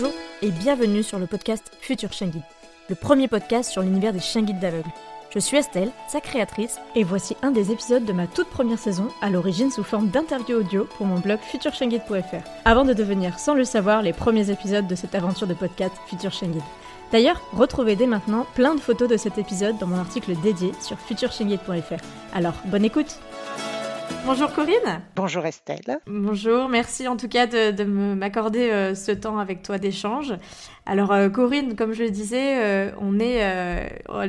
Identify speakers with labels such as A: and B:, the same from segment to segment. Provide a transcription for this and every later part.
A: Bonjour et bienvenue sur le podcast Futur Chien le premier podcast sur l'univers des chiens guides d'aveugles. Je suis Estelle, sa créatrice, et voici un des épisodes de ma toute première saison, à l'origine sous forme d'interview audio pour mon blog futurchienguide.fr, avant de devenir, sans le savoir, les premiers épisodes de cette aventure de podcast Futur Chien Guide. D'ailleurs, retrouvez dès maintenant plein de photos de cet épisode dans mon article dédié sur futurchienguide.fr. Alors, bonne écoute Bonjour Corinne.
B: Bonjour Estelle.
A: Bonjour, merci en tout cas de, m'accorder euh, ce temps avec toi d'échange. Alors euh, Corinne, comme je le disais, euh, on est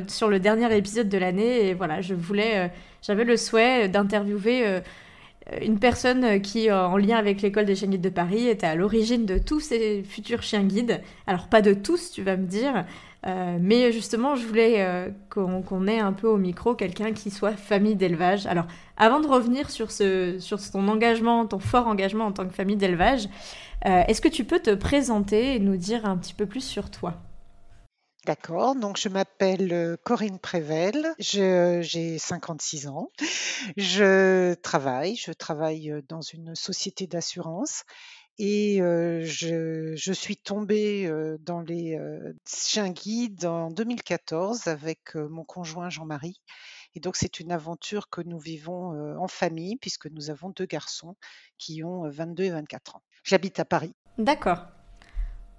A: sur le dernier épisode de l'année et voilà, je voulais, j'avais le souhait d'interviewer une personne qui, en lien avec l'école des chiens guides de Paris, était à l'origine de tous ces futurs chiens guides. Alors pas de tous, tu vas me dire, euh, mais justement, je voulais euh, qu'on ait un peu au micro quelqu'un qui soit famille d'élevage. Alors, avant de revenir sur, ton engagement, ton fort engagement en tant que famille d'élevage, euh, est-ce que tu peux te présenter et nous dire un petit peu plus sur toi?
B: D'accord, donc je m'appelle Corinne Prével, j'ai 56 ans, je travaille, je travaille dans une société d'assurance et je, je, suis tombée dans les chiens guides en 2014 avec mon conjoint Jean-Marie. Et donc c'est une aventure que nous vivons en famille puisque nous avons deux garçons qui ont 22 et 24 ans. J'habite à Paris.
A: D'accord.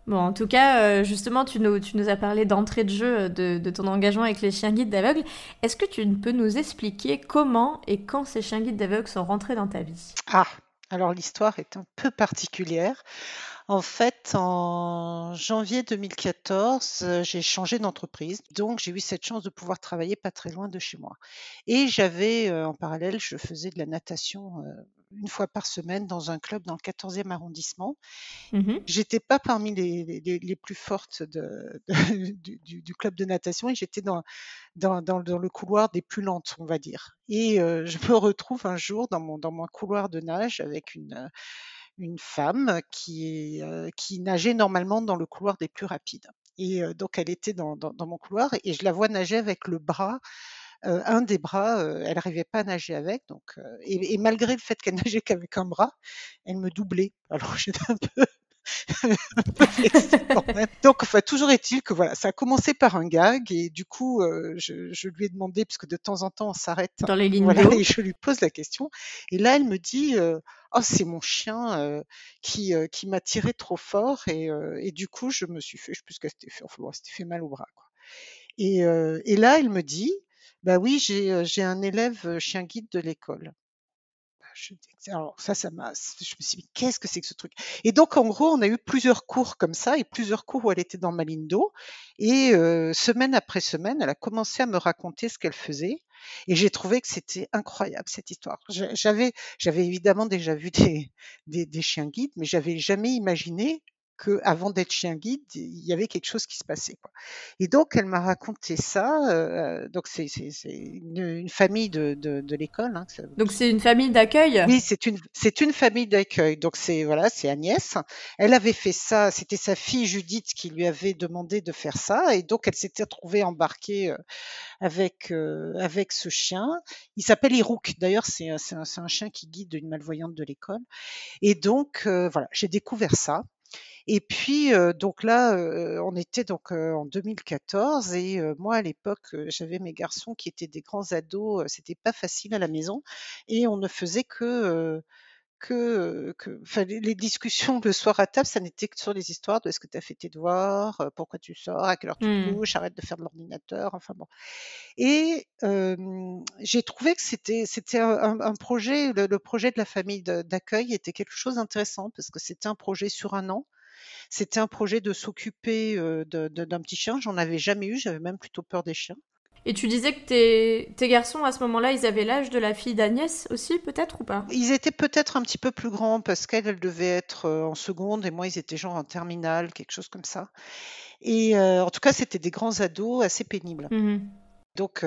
A: Bon, en tout cas, justement, tu nous, tu nous as parlé d'entrée de jeu de, de, ton engagement avec les chiens guides d'aveugles. Est-ce que tu peux nous expliquer comment et quand ces chiens guides d'aveugles sont rentrés dans ta vie?
B: Ah, alors l'histoire est un peu particulière. En fait, en janvier 2014, euh, j'ai changé d'entreprise. Donc, j'ai eu cette chance de pouvoir travailler pas très loin de chez moi. Et j'avais, euh, en parallèle, je faisais de la natation euh, une fois par semaine dans un club dans le 14e arrondissement. Mmh j'étais pas parmi les, plus fortes du, club de natation et j'étais dans, dans, le couloir des plus lentes, on va dire. Et je me retrouve un jour dans mon, dans mon couloir de nage avec une une femme qui, qui nageait normalement dans le couloir des plus rapides. Et donc elle était dans, mon couloir et je la vois nager avec le bras, un des bras, elle n'arrivait pas à nager avec. Donc, et, malgré le fait qu'elle nageait qu'avec un bras, elle me doublait. Alors j'étais un peu Donc, enfin, toujours est-il que voilà, ça a commencé par un gag et du coup, euh, je, lui ai demandé, puisque de temps en temps on s'arrête,
A: dans les lignes
B: voilà, et je lui pose la question. Et là, elle me dit, euh, oh, c'est mon chien euh, qui qui m'a tiré trop fort et, et du coup, je me suis fait, je sais plus ce qu'elle s'était fait, enfin, c'était fait mal au bras, quoi. Et, et là, elle me dit, bah oui, j'ai j'ai un élève chien guide de l'école alors ça, ça m'a, je me suis dit, qu'est-ce que c'est que ce truc? Et donc, en gros, on a eu plusieurs cours comme ça et plusieurs cours où elle était dans Malindo. Et euh, semaine après semaine, elle a commencé à me raconter ce qu'elle faisait. Et j'ai trouvé que c'était incroyable cette histoire. J'avais, j'avais évidemment déjà vu des, des, des chiens guides, mais j'avais jamais imaginé avant d'être chien guide, il y avait quelque chose qui se passait. Quoi. Et donc, elle m'a raconté ça. Euh, donc, c'est une, une, famille de, de, de l'école. Hein,
A: donc, c'est une famille d'accueil?
B: Oui, c'est une, c'est une famille d'accueil. Donc, c'est voilà, c'est Agnès. Elle avait fait ça. C'était sa fille Judith qui lui avait demandé de faire ça. Et donc, elle s'était retrouvée embarquée euh, avec, euh, avec ce chien. Il s'appelle Irouk. D'ailleurs, c'est un, un, chien qui guide une malvoyante de l'école. Et donc, voilà, j'ai découvert ça. Et puis donc là, on était donc en 2014 et moi à l'époque, j'avais mes garçons qui étaient des grands ados. C'était pas facile à la maison et on ne faisait que que, que les discussions le soir à table, ça n'était que sur les histoires de est-ce que tu as fait tes devoirs, pourquoi tu sors, à quelle heure tu mmh. couches, arrête de faire de l'ordinateur, enfin bon. Et j'ai trouvé que c'était c'était un, projet, le, le, projet de la famille d'accueil était quelque chose d'intéressant parce que c'était un projet sur un an. C'était un projet de s'occuper d'un petit chien. J'en avais jamais eu. J'avais même plutôt peur des chiens.
A: Et tu disais que tes, tes garçons, à ce moment-là, ils avaient l'âge de la fille d'Agnès aussi, peut-être ou pas?
B: Ils étaient peut-être un petit peu plus grands parce qu'elle, elle devait être en seconde et moi, ils étaient genre en terminale, quelque chose comme ça. Et en tout cas, c'était des grands ados assez pénibles. Mmh Donc,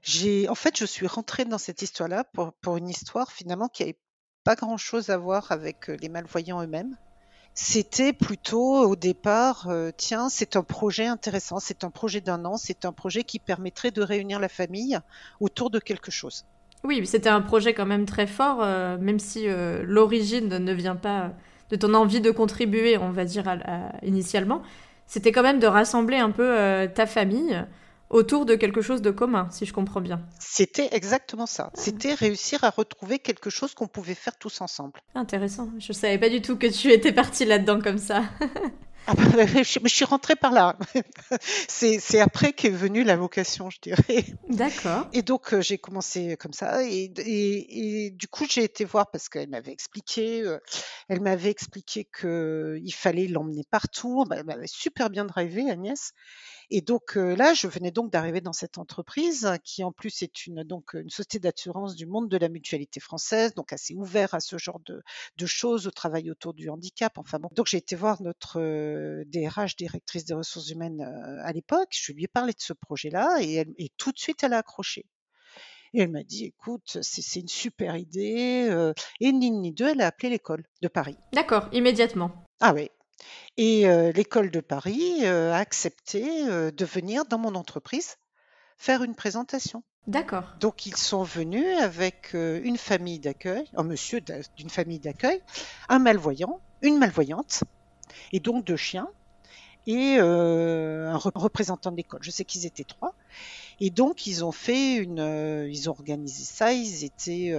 B: j'ai, en fait, je suis rentrée dans cette histoire-là pour, pour une histoire finalement qui n'avait pas grand-chose à voir avec les malvoyants eux-mêmes. C'était plutôt au départ, euh, tiens, c'est un projet intéressant, c'est un projet d'un an, c'est un projet qui permettrait de réunir la famille autour de quelque chose.
A: Oui, c'était un projet quand même très fort, euh, même si euh, l'origine ne vient pas de ton envie de contribuer, on va dire initialement, c'était quand même de rassembler un peu ta famille autour de quelque chose de commun, si je comprends bien.
B: C'était exactement ça. C'était réussir à retrouver quelque chose qu'on pouvait faire tous ensemble.
A: Intéressant. Je savais pas du tout que tu étais partie là-dedans comme ça.
B: Ah bah, je, suis rentrée par là. c'est après qu'est venue la vocation, je dirais.
A: D'accord.
B: Et donc euh, j'ai commencé comme ça. Et, et, du coup j'ai été voir parce qu'elle m'avait expliqué, euh, elle m'avait expliqué qu'il fallait l'emmener partout. Bah, elle m'avait super bien drivé, Agnès. Et donc là, je venais donc d'arriver dans cette entreprise qui en plus est une donc une société d'assurance du monde de la mutualité française, donc assez ouvert à ce genre de, de choses, au travail autour du handicap. Enfin bon, donc j'ai été voir notre DRH, directrice des ressources humaines à l'époque. Je lui ai parlé de ce projet-là et, elle, et tout de suite elle a accroché. Et elle m'a dit, écoute, c'est une super idée. Et ni ni deux, elle a appelé l'école de Paris.
A: D'accord, immédiatement.
B: Ah oui, et l'école de Paris a accepté de venir dans mon entreprise faire une présentation.
A: D'accord.
B: Donc ils sont venus avec une famille d'accueil, un monsieur d'une famille d'accueil, un malvoyant, une malvoyante, et donc deux chiens, et un représentant de l'école. Je sais qu'ils étaient trois. Et donc ils ont fait une, ils ont organisé ça. Ils étaient,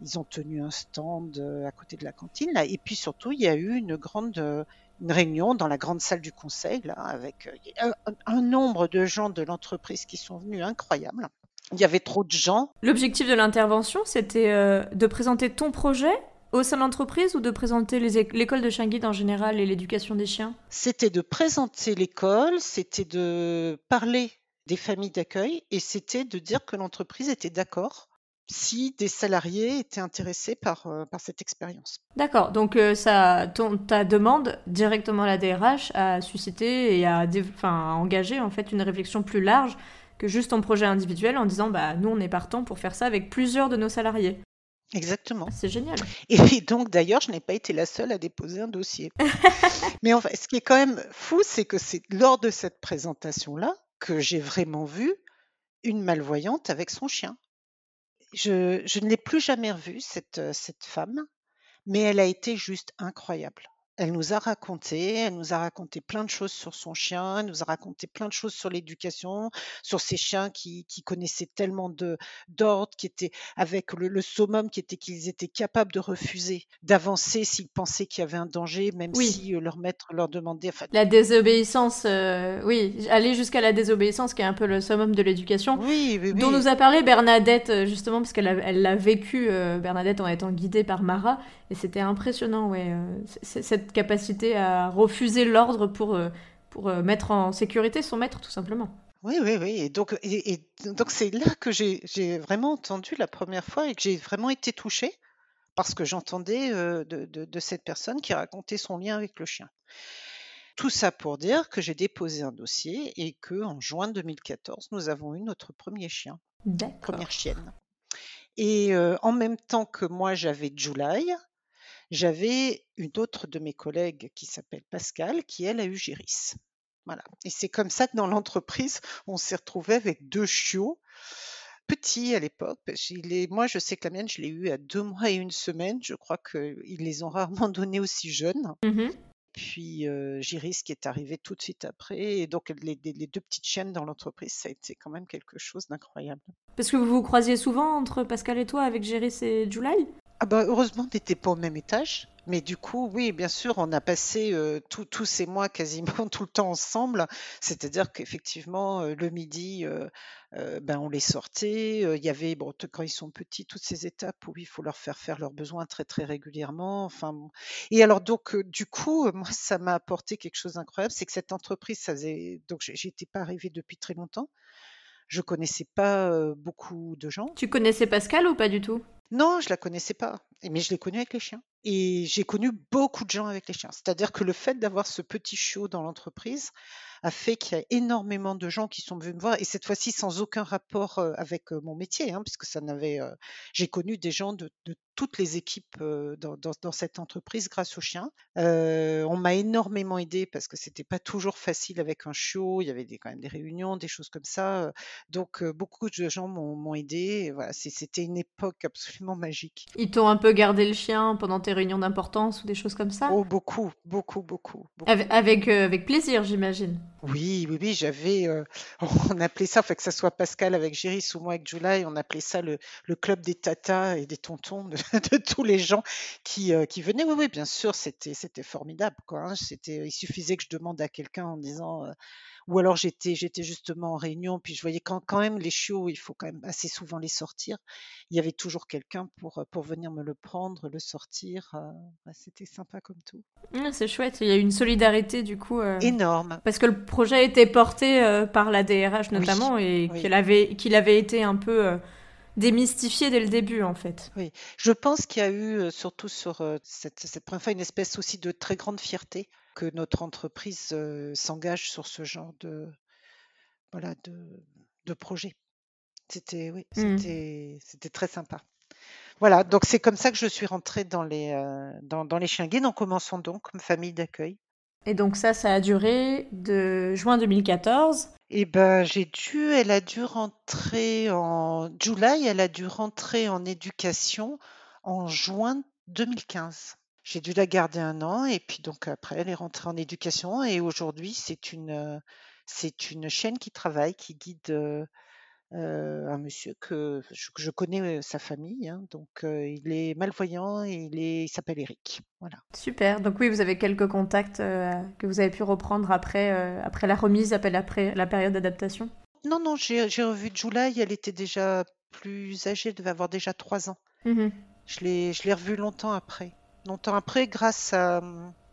B: ils ont tenu un stand à côté de la cantine. Là, et puis surtout, il y a eu une grande une réunion dans la grande salle du conseil, là, avec euh, un, nombre de gens de l'entreprise qui sont venus incroyable. Il y avait trop de gens.
A: L'objectif de l'intervention, c'était euh, de présenter ton projet au sein de l'entreprise ou de présenter l'école de chien guide en général et l'éducation des chiens?
B: C'était de présenter l'école, c'était de parler des familles d'accueil et c'était de dire que l'entreprise était d'accord si des salariés étaient intéressés par, euh, par cette expérience.
A: D'accord, donc euh, ça, ton, ta demande directement à la DRH a suscité et a, enfin, engagé en fait une réflexion plus large que juste ton projet individuel en disant bah nous on est partant pour faire ça avec plusieurs de nos salariés.
B: Exactement.
A: C'est génial.
B: Et donc d'ailleurs, je n'ai pas été la seule à déposer un dossier. Mais en ce qui est quand même fou, c'est que c'est lors de cette présentation-là que j'ai vraiment vu une malvoyante avec son chien. Je, je ne l'ai plus jamais revue, cette, cette femme, mais elle a été juste incroyable. Elle nous a raconté, elle nous a raconté plein de choses sur son chien, elle nous a raconté plein de choses sur l'éducation, sur ses chiens qui, qui connaissaient tellement de d'ordre, qui étaient avec le, le summum, qui était qu'ils étaient capables de refuser, d'avancer s'ils pensaient qu'il y avait un danger, même si euh, leur maître leur demandait. Enfin,
A: la désobéissance, euh, oui, aller jusqu'à la désobéissance, qui est un peu le summum de l'éducation,
B: oui, oui,
A: dont nous a parlé Bernadette euh, justement parce qu'elle elle l'a vécu, Bernadette en étant guidée par Mara, et c'était impressionnant, ouais, cette capacité à refuser l'ordre pour, euh, pour euh, mettre en sécurité son maître, tout simplement.
B: Oui, oui, oui. Et donc, et, donc c'est là que j'ai vraiment entendu la première fois et que j'ai vraiment été touchée parce que j'entendais euh, de, de, cette personne qui racontait son lien avec le chien. Tout ça pour dire que j'ai déposé un dossier et que en juin 2014, nous avons eu notre premier chien, première chienne. Et en même temps que moi, j'avais July, j'avais une autre de mes collègues qui s'appelle Pascal, qui elle a eu Géris. Voilà. Et c'est comme ça que dans l'entreprise, on s'est retrouvé avec deux chiots petits à l'époque. Moi, je sais que la mienne, je l'ai eu à deux mois et une semaine. Je crois qu'ils les ont rarement donnés aussi jeunes. Mmh Puis euh, Giris qui est arrivé tout de suite après. Et donc, les, les deux petites chiennes dans l'entreprise, ça a été quand même quelque chose d'incroyable.
A: Parce que vous vous croisiez souvent entre Pascal et toi avec Giris et July
B: ah bah heureusement, on n'était pas au même étage. Mais du coup, oui, bien sûr, on a passé euh, tous ces mois quasiment tout le temps ensemble. C'est-à-dire qu'effectivement, euh, le midi, euh, ben, on les sortait. Il y avait, bon, quand ils sont petits, toutes ces étapes où il faut leur faire faire leurs besoins très très régulièrement. Enfin, Et alors donc, du coup, moi, ça m'a apporté quelque chose d'incroyable, c'est que cette entreprise, ça faisait, donc j'étais pas arrivée depuis très longtemps. Je connaissais pas beaucoup de gens.
A: Tu connaissais Pascal ou pas du tout?
B: Non, je la connaissais pas, mais je l'ai connue avec les chiens. Et j'ai connu beaucoup de gens avec les chiens. C'est-à-dire que le fait d'avoir ce petit chiot dans l'entreprise a fait qu'il y a énormément de gens qui sont venus me voir, et cette fois-ci sans aucun rapport avec mon métier, hein, puisque ça n'avait. j'ai connu des gens de, toutes les équipes dans, cette entreprise grâce aux chiens. on m'a énormément aidé parce que c'était pas toujours facile avec un chiot. Il y avait des, quand même des réunions, des choses comme ça. Donc beaucoup de gens m'ont aidé. Voilà, c'était une époque absolument magique.
A: Ils t'ont un peu garder le chien pendant tes réunions d'importance ou des choses comme ça?
B: Oh, beaucoup, beaucoup, beaucoup.
A: Avec, euh, avec, plaisir, j'imagine.
B: Oui, oui, oui, j'avais, euh, on appelait ça, fait que ça soit Pascal avec Géris ou moi avec July, on appelait ça le, club des tatas et des tontons de, tous les gens qui, euh, qui venaient. Oui, oui, bien sûr, c'était, formidable, quoi. Hein. Il suffisait que je demande à quelqu'un en disant, ou alors j'étais j'étais justement en réunion, puis je voyais quand, quand même les chiots, il faut quand même assez souvent les sortir. Il y avait toujours quelqu'un pour, pour venir me le prendre, le sortir. Bah, c'était sympa comme tout.
A: Mmh, c'est chouette, il y a une solidarité du coup.
B: Énorme.
A: Parce que le projet été porté par la DRH notamment et qu'il avait, qu'il avait été un peu démystifié dès le début, en fait.
B: Oui, je pense qu'il y a eu, surtout sur cette, cette première fois, une espèce aussi de très grande fierté que notre entreprise s'engage sur ce genre de, voilà, de, de projet. C'était oui, mmh. c'était, c'était très sympa. Voilà, donc c'est comme ça que je suis rentrée dans les, dans, dans, les chiens guides. Donc commençons donc, famille d'accueil.
A: Et donc ça, ça a duré de juin 2014.
B: Eh ben, j'ai dû, elle a dû rentrer en juillet, elle a dû rentrer en éducation en juin 2015. J'ai dû la garder un an et puis donc après elle est rentrée en éducation et aujourd'hui c'est une, c'est une chaîne qui travaille, qui guide, un monsieur que je connais, sa famille, hein, donc il est malvoyant et il est il s'appelle Eric, voilà.
A: Super, donc oui, vous avez quelques contacts, que vous avez pu reprendre après, après la remise, après la période d'adaptation?
B: Non, non, j'ai revu July, elle était déjà plus âgée, elle devait avoir déjà 3 ans. Mmh je l'ai je l'ai revue longtemps après longtemps après grâce à,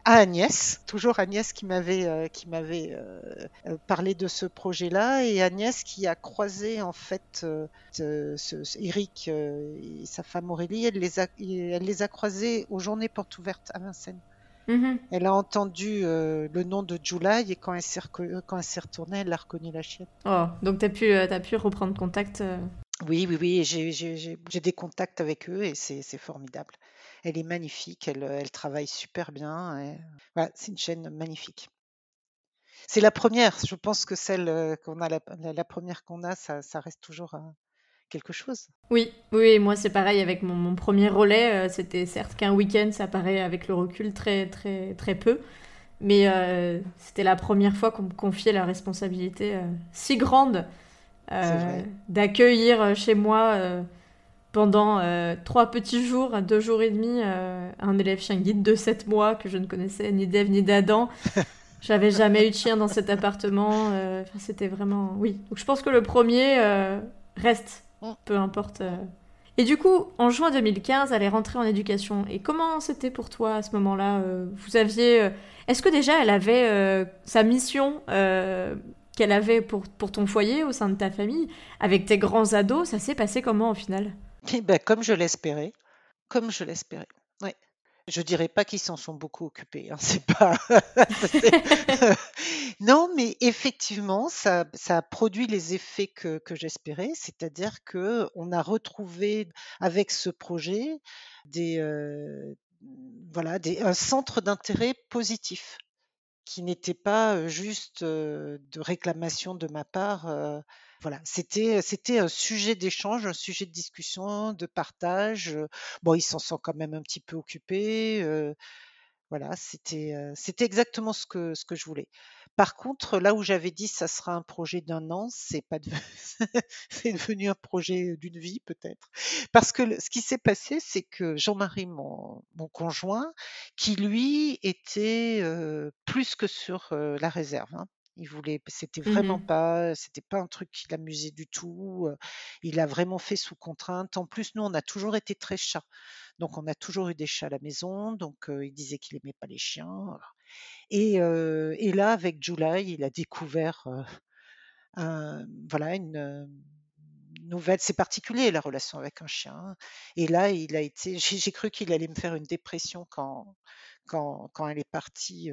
B: Agnès, toujours Agnès qui m'avait euh, qui m'avait euh, euh, parlé de ce projet-là et Agnès qui a croisé en fait ce, Eric et sa femme Aurélie, elle les a elle les a croisés aux Journées Portes Ouvertes à Vincennes. Mm-hmm. Elle a entendu le nom de July et quand elle s'est retournée, elle a reconnu la chienne.
A: Oh, donc tu as pu as pu reprendre contact.
B: Oui, oui, oui, j'ai des contacts avec eux et c'est formidable. Elle est magnifique, elle, elle travaille super bien. c'est une chaîne magnifique. C'est la première, je pense que celle qu'on a, la, première qu'on a, ça, reste toujours quelque chose.
A: Oui, oui, moi c'est pareil avec mon, premier relais. C'était certes qu'un week-end, ça paraît avec le recul très, très, très peu. Mais c'était la première fois qu'on me confiait la responsabilité si grande d'accueillir chez moi pendant euh, trois petits jours, deux jours et demi, euh, un élève chien guide de sept mois que je ne connaissais ni d'Ève ni d'Adam. J'avais jamais eu de chien dans cet appartement. Euh, c'était vraiment. Oui. Donc je pense que le premier reste, mm. peu importe. Et du coup, en juin 2015, elle est rentrée en éducation. Et comment c'était pour toi à ce moment-là Vous aviez. Est-ce que déjà elle avait sa mission qu'elle avait pour, pour ton foyer au sein de ta famille avec tes grands ados Ça s'est passé comment au final?
B: Eh ben, comme je l'espérais, comme je l'espérais. Ouais. Je dirais pas qu'ils s'en sont beaucoup occupés. Hein, c'est pas. non, mais effectivement, ça, ça a produit les effets que, j'espérais, c'est-à-dire que on a retrouvé avec ce projet des, euh, voilà, un centre d'intérêt positif qui n'était pas juste de réclamation de ma part voilà, c'était c'était un sujet d'échange, un sujet de discussion, de partage. Bon, ils s'en sont quand même un petit peu occupés. Voilà, c'était exactement ce que ce que je voulais. Par contre, là où j'avais dit ça sera un projet d'un an, c'est pas devenu un projet d'une vie peut-être. Parce que ce qui s'est passé, c'est que Jean-Marie, mon, mon conjoint, qui lui était plus que sur la réserve. Hein. Il voulait, c'était vraiment mmh pas, c'était pas un truc qui l'amusait du tout. Il a vraiment fait sous contrainte. En plus, nous, on a toujours été très chats. Donc, on a toujours eu des chats à la maison. Donc, il disait qu'il aimait pas les chiens. Et, et là, avec July, il a découvert voilà, une nouvelle. C'est particulier la relation avec un chien. Et là, il a été. J'ai cru qu'il allait me faire une dépression quand, quand, quand elle est partie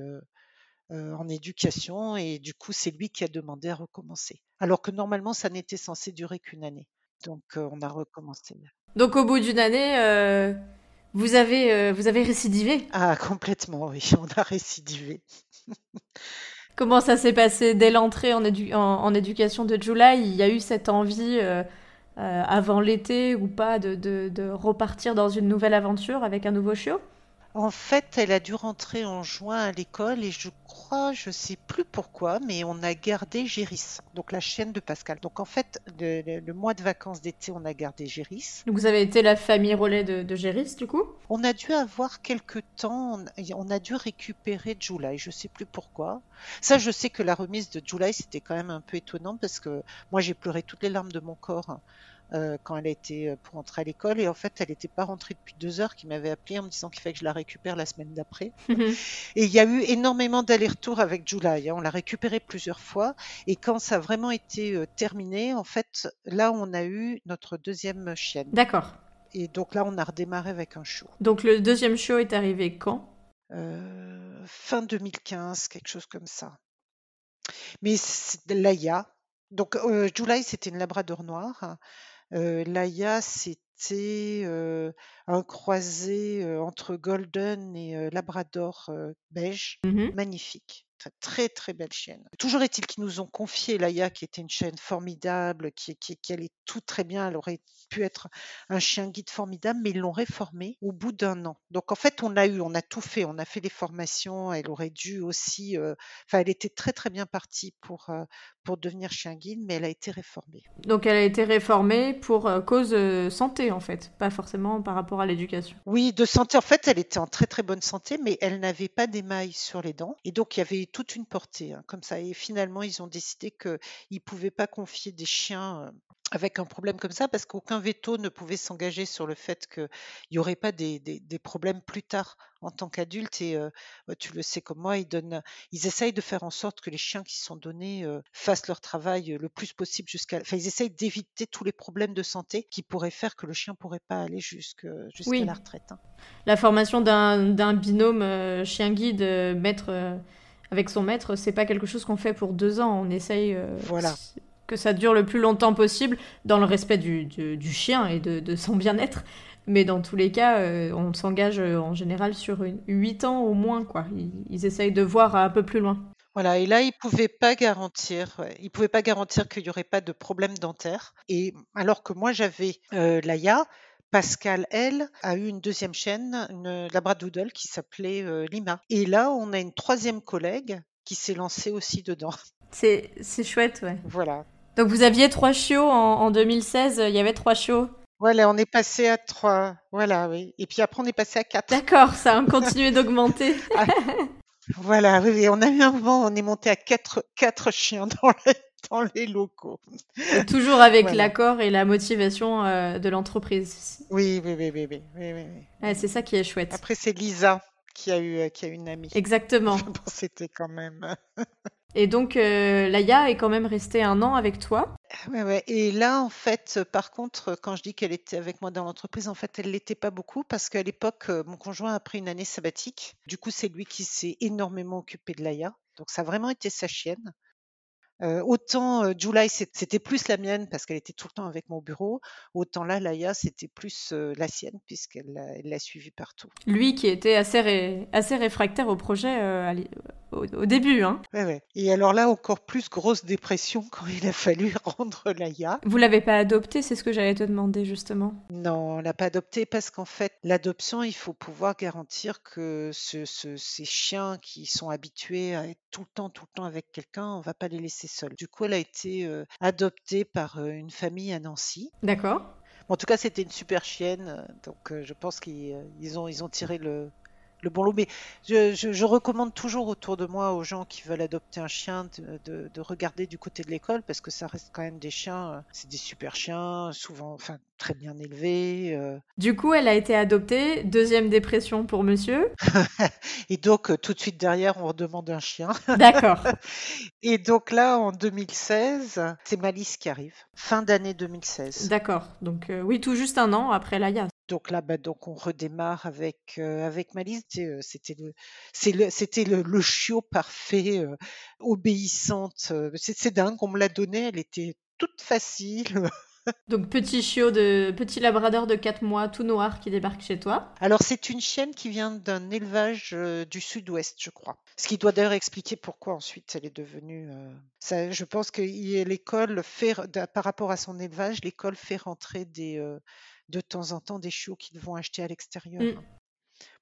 B: en éducation et du coup c'est lui qui a demandé à recommencer. Alors que normalement ça n'était censé durer qu'une année. Donc on a recommencé.
A: Donc au bout d'une année, vous, avez, vous avez récidivé?
B: Ah complètement oui, on a récidivé.
A: Comment ça s'est passé dès l'entrée en, en, éducation de July? Il y a eu cette envie avant l'été ou pas de, de, repartir dans une nouvelle aventure avec un nouveau chiot?
B: En fait, elle a dû rentrer en juin à l'école et je crois, je sais plus pourquoi, mais on a gardé Géris, donc la chienne de Pascal. Donc en fait, le, mois de vacances d'été, on a gardé Géris.
A: Donc vous avez été la famille relais de, de Géris, du coup?
B: On a dû avoir quelques temps, on a dû récupérer July, je sais plus pourquoi. Ça, je sais que la remise de July, c'était quand même un peu étonnant parce que moi, j'ai pleuré toutes les larmes de mon corps euh, quand elle était euh, pour entrer à l'école. Et en fait, elle n'était pas rentrée depuis deux heures, qui m'avait appelé en me disant qu'il fallait que je la récupère la semaine d'après. et il y a eu énormément d'allers-retours avec July. Hein. On l'a récupérée plusieurs fois. Et quand ça a vraiment été euh, terminé, en fait, là, on a eu notre deuxième chienne.
A: D'accord.
B: Et donc là, on a redémarré avec un show.
A: Donc le deuxième show est arrivé quand?
B: Fin 2015, quelque chose comme ça. Mais Laïa, donc July, c'était une labrador noire. Euh, Laïa, c'était un croisé entre Golden et Labrador beige, mmh magnifique. Très, très, belle chienne. Toujours est-il qu'ils nous ont confié Laïa, qui était une chienne formidable, qui, qui, qui, allait tout très bien. Elle aurait pu être un chien guide formidable, mais ils l'ont réformée au bout d'un an. Donc en fait, on a eu, on a tout fait, on a fait les formations. Elle aurait dû aussi, enfin, elle était très très bien partie pour pour devenir chien guide, mais elle a été réformée.
A: Donc elle a été réformée pour cause santé en fait, pas forcément par rapport à l'éducation.
B: Oui, de santé. En fait, elle était en très très bonne santé, mais elle n'avait pas d'émail sur les dents, et donc il y avait toute une portée hein, comme ça. Et finalement, ils ont décidé qu'ils ne pouvaient pas confier des chiens avec un problème comme ça, parce qu'aucun veto ne pouvait s'engager sur le fait qu'il n'y aurait pas des, problèmes plus tard en tant qu'adulte. Et bah, tu le sais comme moi, ils, donnent, ils essayent de faire en sorte que les chiens qui sont donnés fassent leur travail le plus possible jusqu'à. Enfin, ils essayent d'éviter tous les problèmes de santé qui pourraient faire que le chien pourrait pas aller jusqu'à la retraite. Hein.
A: La formation d'un binôme chien guide maître avec son maître, c'est pas quelque chose qu'on fait pour deux ans. On essaye.
B: voilà
A: que ça dure le plus longtemps possible dans le respect du, du, chien et de, de son bien-être. Mais dans tous les cas, euh, on s'engage euh, en général sur une, 8 ans au moins. Quoi. Ils, essayent de voir un peu plus loin.
B: Voilà, et là, ils ne pouvaient pas garantir, ils pouvaient pas garantir qu'il n'y aurait pas de problème dentaire. Et alors que moi, j'avais euh, Laïa, Pascal, elle, a eu une deuxième chaîne, une labradoodle qui s'appelait Lima. Et là, on a une troisième collègue qui s'est lancée aussi dedans.
A: C'est chouette, ouais.
B: Voilà.
A: Donc vous aviez trois chiots en, 2016, il y avait trois chiots.
B: Voilà, on est passé à trois. Voilà, oui. Et puis après, on est passé à quatre.
A: D'accord, ça a continué d'augmenter.
B: Ah, voilà, oui, On a eu un moment, on est monté à quatre, quatre chiens dans les, dans les locaux.
A: toujours avec l'accord et la motivation euh, de l'entreprise.
B: Oui, oui, oui, oui, oui,
A: oui, c'est ça qui est chouette.
B: Après, c'est Lisa qui a eu, qui a une amie.
A: Exactement.
B: C'était quand même.
A: Et donc, euh, Laïa est quand même restée un an avec toi.
B: Ouais, ouais. Et là, en fait, par contre, quand je dis qu'elle était avec moi dans l'entreprise, en fait, elle l'était pas beaucoup parce qu'à l'époque, euh, mon conjoint a pris une année sabbatique. Du coup, c'est lui qui s'est énormément occupé de Laïa. Donc, ça a vraiment été sa chienne autant July, c'était plus la mienne parce qu'elle était tout le temps avec mon bureau, autant là, Laïa, c'était plus la sienne puisqu'elle l'a suivi partout.
A: Lui qui était assez, assez réfractaire au projet au, début. Hein.
B: Ouais, ouais. Et alors là, encore plus grosse dépression quand il a fallu rendre Laïa.
A: Vous l'avez pas adopté, c'est ce que j'allais te demander justement.
B: Non, on l'a pas adopté parce qu'en fait, l'adoption, il faut pouvoir garantir que ces chiens qui sont habitués à être tout le temps, tout le temps avec quelqu'un, on va pas les laisser seuls. Du coup, elle a été adoptée par une famille à Nancy.
A: D'accord.
B: En tout cas, c'était une super chienne, donc je pense qu'ils ont, ils ont tiré le, le bon lot. Mais je, recommande toujours autour de moi aux gens qui veulent adopter un chien de, regarder du côté de l'école parce que ça reste quand même des chiens, euh, c'est des super chiens, souvent, enfin très bien élevés. Euh.
A: Du coup, elle a été adoptée, deuxième dépression pour monsieur.
B: Et donc euh, tout de suite derrière, on redemande un chien.
A: D'accord.
B: Et donc là, en 2016, c'est Malice qui arrive, fin d'année 2016.
A: D'accord. Donc oui, tout juste un an après Laïa.
B: Donc là, bah, donc on redémarre avec avec Malice. C'était le c'était le, le, chiot parfait, obéissante. C'est dingue, on me l'a donné, elle était toute facile.
A: Donc petit chiot de petit labrador de 4 mois tout noir qui débarque chez toi.
B: Alors c'est une chienne qui vient d'un élevage euh, du sud-ouest, je crois. Ce qui doit d'ailleurs expliquer pourquoi ensuite elle est devenue. euh, ça, je pense que l'école fait, par rapport à son élevage, l'école fait rentrer des, euh, de temps en temps des chiots qu'ils vont acheter à l'extérieur
A: Mm.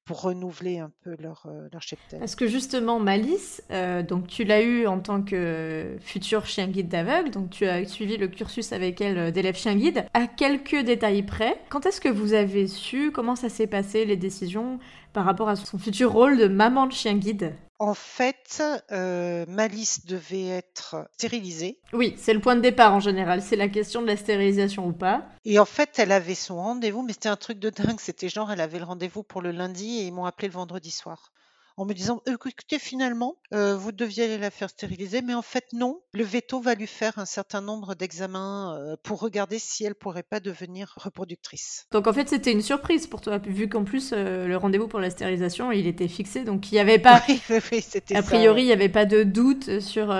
B: pour renouveler un peu leur, euh, leur cheptel.
A: Parce que justement, Malice, euh, donc tu l'as eu en tant que futur chien guide d'aveugle, donc tu as suivi le cursus avec elle euh, d'élève chien guide. À quelques détails près, quand est-ce que vous avez su comment ça s'est passé les décisions par rapport à son futur rôle de maman de chien guide?
B: En fait, euh, Malice devait être stérilisée.
A: Oui, c'est le point de départ en général, c'est la question de la stérilisation ou pas.
B: Et en fait, elle avait son rendez-vous, mais c'était un truc de dingue. C'était genre, elle avait le rendez-vous pour le lundi et ils m'ont appelé le vendredi soir. En me disant, écoutez, finalement, euh, vous deviez aller la faire stériliser, mais en fait, non. Le veto va lui faire un certain nombre d'examens euh, pour regarder si elle pourrait pas devenir reproductrice.
A: Donc en fait, c'était une surprise pour toi, vu qu'en plus, euh, le rendez-vous pour la stérilisation, il était fixé, donc il n'y avait pas...
B: Oui,
A: A priori, il n'y avait pas de doute sur,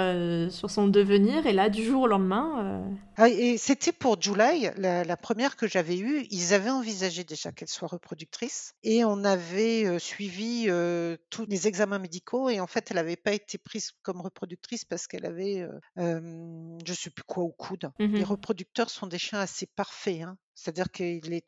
A: sur son devenir, et là, du jour au lendemain,
B: Ah, et c'était pour July, la, la première que j'avais eue. Ils avaient envisagé déjà qu'elle soit reproductrice et on avait suivi euh, tous les examens médicaux et en fait, elle n'avait pas été prise comme reproductrice parce qu'elle avait, euh, euh, je sais plus quoi, au coude. Les reproducteurs sont des chiens assez parfaits, hein. C'est-à-dire qu'ils les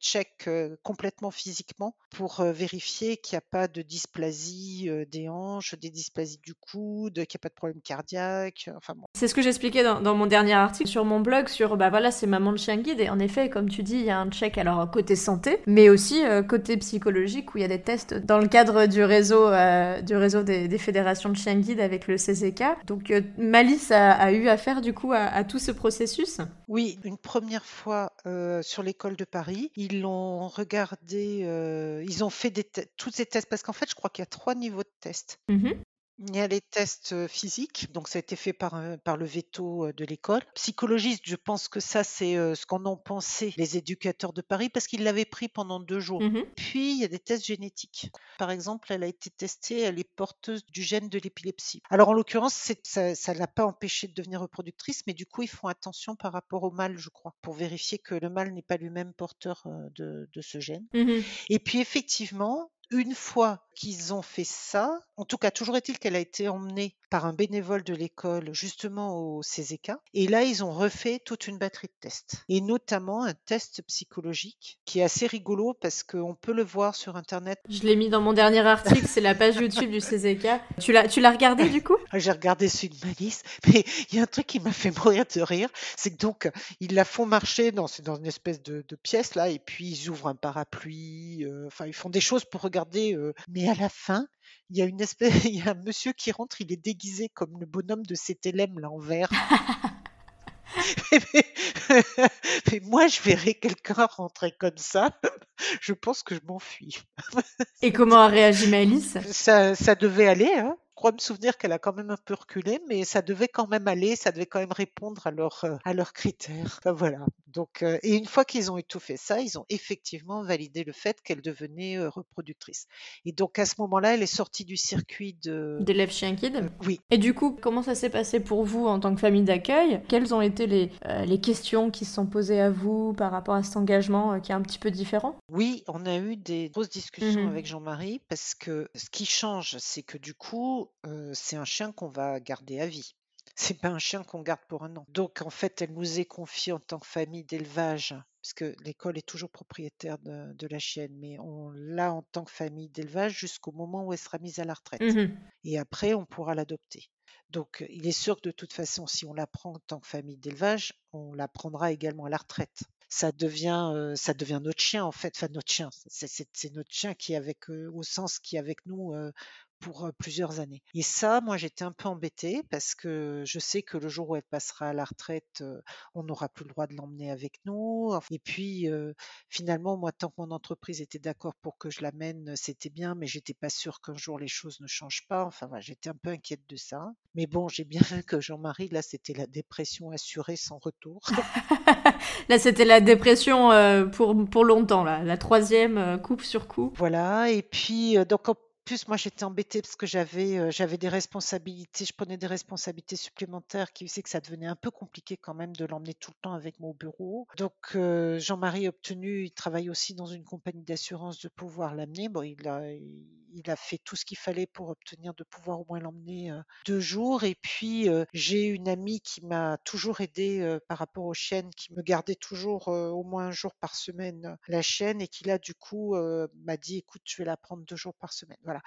B: euh, complètement physiquement pour vérifier qu'il n'y a pas de dysplasie des hanches, des dysplasies du coude, qu'il n'y a pas de problème cardiaque. Enfin bon.
A: C'est ce que j'expliquais dans, dans mon dernier article sur mon blog sur bah voilà c'est maman de chien guide et en effet comme tu dis il y a un check alors côté santé mais aussi euh, côté psychologique où il y a des tests dans le cadre du réseau euh, du réseau des, des fédérations de chiens guides avec le CCK donc euh, Malice a, a eu affaire du coup à, à tout ce processus?
B: Oui, une première fois sur de Paris, ils l'ont regardé, euh, ils ont fait des te- tous ces tests parce qu'en fait, je crois qu'il y a trois niveaux de tests.
A: Mhm.
B: Il y a les tests euh, physiques, donc ça a été fait par, euh, par le veto euh, de l'école. Psychologiste, je pense que ça, c'est ce qu'en ont pensé les éducateurs de Paris parce qu'ils l'avaient pris pendant deux jours.
A: Mhm.
B: Puis, il y a des tests génétiques. Par exemple, elle a été testée, elle est porteuse du gène de l'épilepsie. Alors, en l'occurrence, ça ne l'a pas empêchée de devenir reproductrice, mais du coup, ils font attention par rapport au mâle, je crois, pour vérifier que le mâle n'est pas lui-même porteur de, de ce gène.
A: Mhm.
B: Et puis, effectivement, une fois qu'ils ont fait ça, en tout cas, toujours est-il qu'elle a été emmenée par un bénévole de l'école justement au CZK. Et là, ils ont refait toute une batterie de tests. Et notamment un test psychologique qui est assez rigolo parce qu'on peut le voir sur Internet.
A: je l'ai mis dans mon dernier article c'est la page YouTube du CCK tu l'as tu l'as regardé du coup?
B: J'ai regardé celui de Malice, mais il y a un truc qui m'a fait mourir de rire, c'est que donc ils la font marcher dans, dans une espèce de, de pièce là, et puis ils ouvrent un parapluie, euh, enfin ils font des choses pour regarder, euh, mais à la fin, il y a une espèce, il y a un monsieur qui rentre, il est déguisé comme le bonhomme de CTLM là en vert. mais, mais moi je verrais quelqu'un rentrer comme ça, je pense que je m'enfuis.
A: et comment a réagi Malice
B: Ça, ça devait aller, hein. Je crois me souvenir qu'elle a quand même un peu reculé, mais ça devait quand même aller, ça devait quand même répondre à, leur, euh, à leurs critères. Enfin, voilà. Donc, euh, et une fois qu'ils ont fait ça, ils ont effectivement validé le fait qu'elle devenait euh, reproductrice. Et donc à ce moment-là, elle est sortie du circuit de.
A: d'élève chien guide
B: Oui.
A: Et du coup, comment ça s'est passé pour vous en tant que famille d'accueil? Quelles ont été les, euh, les questions qui se sont posées à vous par rapport à cet engagement qui est un petit peu différent?
B: Oui, on a eu des grosses discussions
A: Mhm.
B: avec Jean-Marie parce que ce qui change, c'est que du coup, euh, c'est un chien qu'on va garder à vie. C'est pas un chien qu'on garde pour un an. Donc en fait, elle nous est confiée en tant que famille d'élevage, puisque l'école est toujours propriétaire de, la chienne, mais on l'a en tant que famille d'élevage jusqu'au moment où elle sera mise à la retraite.
A: Mhm.
B: Et après, on pourra l'adopter. Donc euh, il est sûr que de toute façon, si on la prend en tant que famille d'élevage, on la prendra également à la retraite. Ça devient, euh, ça devient notre chien en fait, enfin notre chien. C'est notre chien qui est avec, euh, au sens qui avec nous euh, pour plusieurs années. Et ça, moi, j'étais un peu embêtée parce que je sais que le jour où elle passera à la retraite, on n'aura plus le droit de l'emmener avec nous. Et puis, finalement, moi, tant que mon entreprise était d'accord pour que je l'amène, c'était bien, mais j'étais pas sûre qu'un jour les choses ne changent pas. Enfin, voilà, j'étais un peu inquiète de ça. Mais bon, j'ai bien vu que Jean-Marie, là, c'était la dépression assurée sans retour.
A: Là, c'était la dépression pour, pour longtemps, là. la troisième coupe sur coupe.
B: Voilà, et puis donc en- plus, moi, j'étais embêtée parce que j'avais euh, j'avais des responsabilités, je prenais des responsabilités supplémentaires qui faisaient que ça devenait un peu compliqué quand même de l'emmener tout le temps avec moi au bureau. Donc, euh, Jean-Marie a obtenu, il travaille aussi dans une compagnie d'assurance de pouvoir l'amener. Bon, il a, il a fait tout ce qu'il fallait pour obtenir de pouvoir au moins l'emmener deux jours. Et puis, j'ai une amie qui m'a toujours aidée par rapport aux chiennes, qui me gardait toujours au moins un jour par semaine la chienne et qui là, du coup, m'a dit, écoute, je vais la prendre deux jours par semaine. Voilà.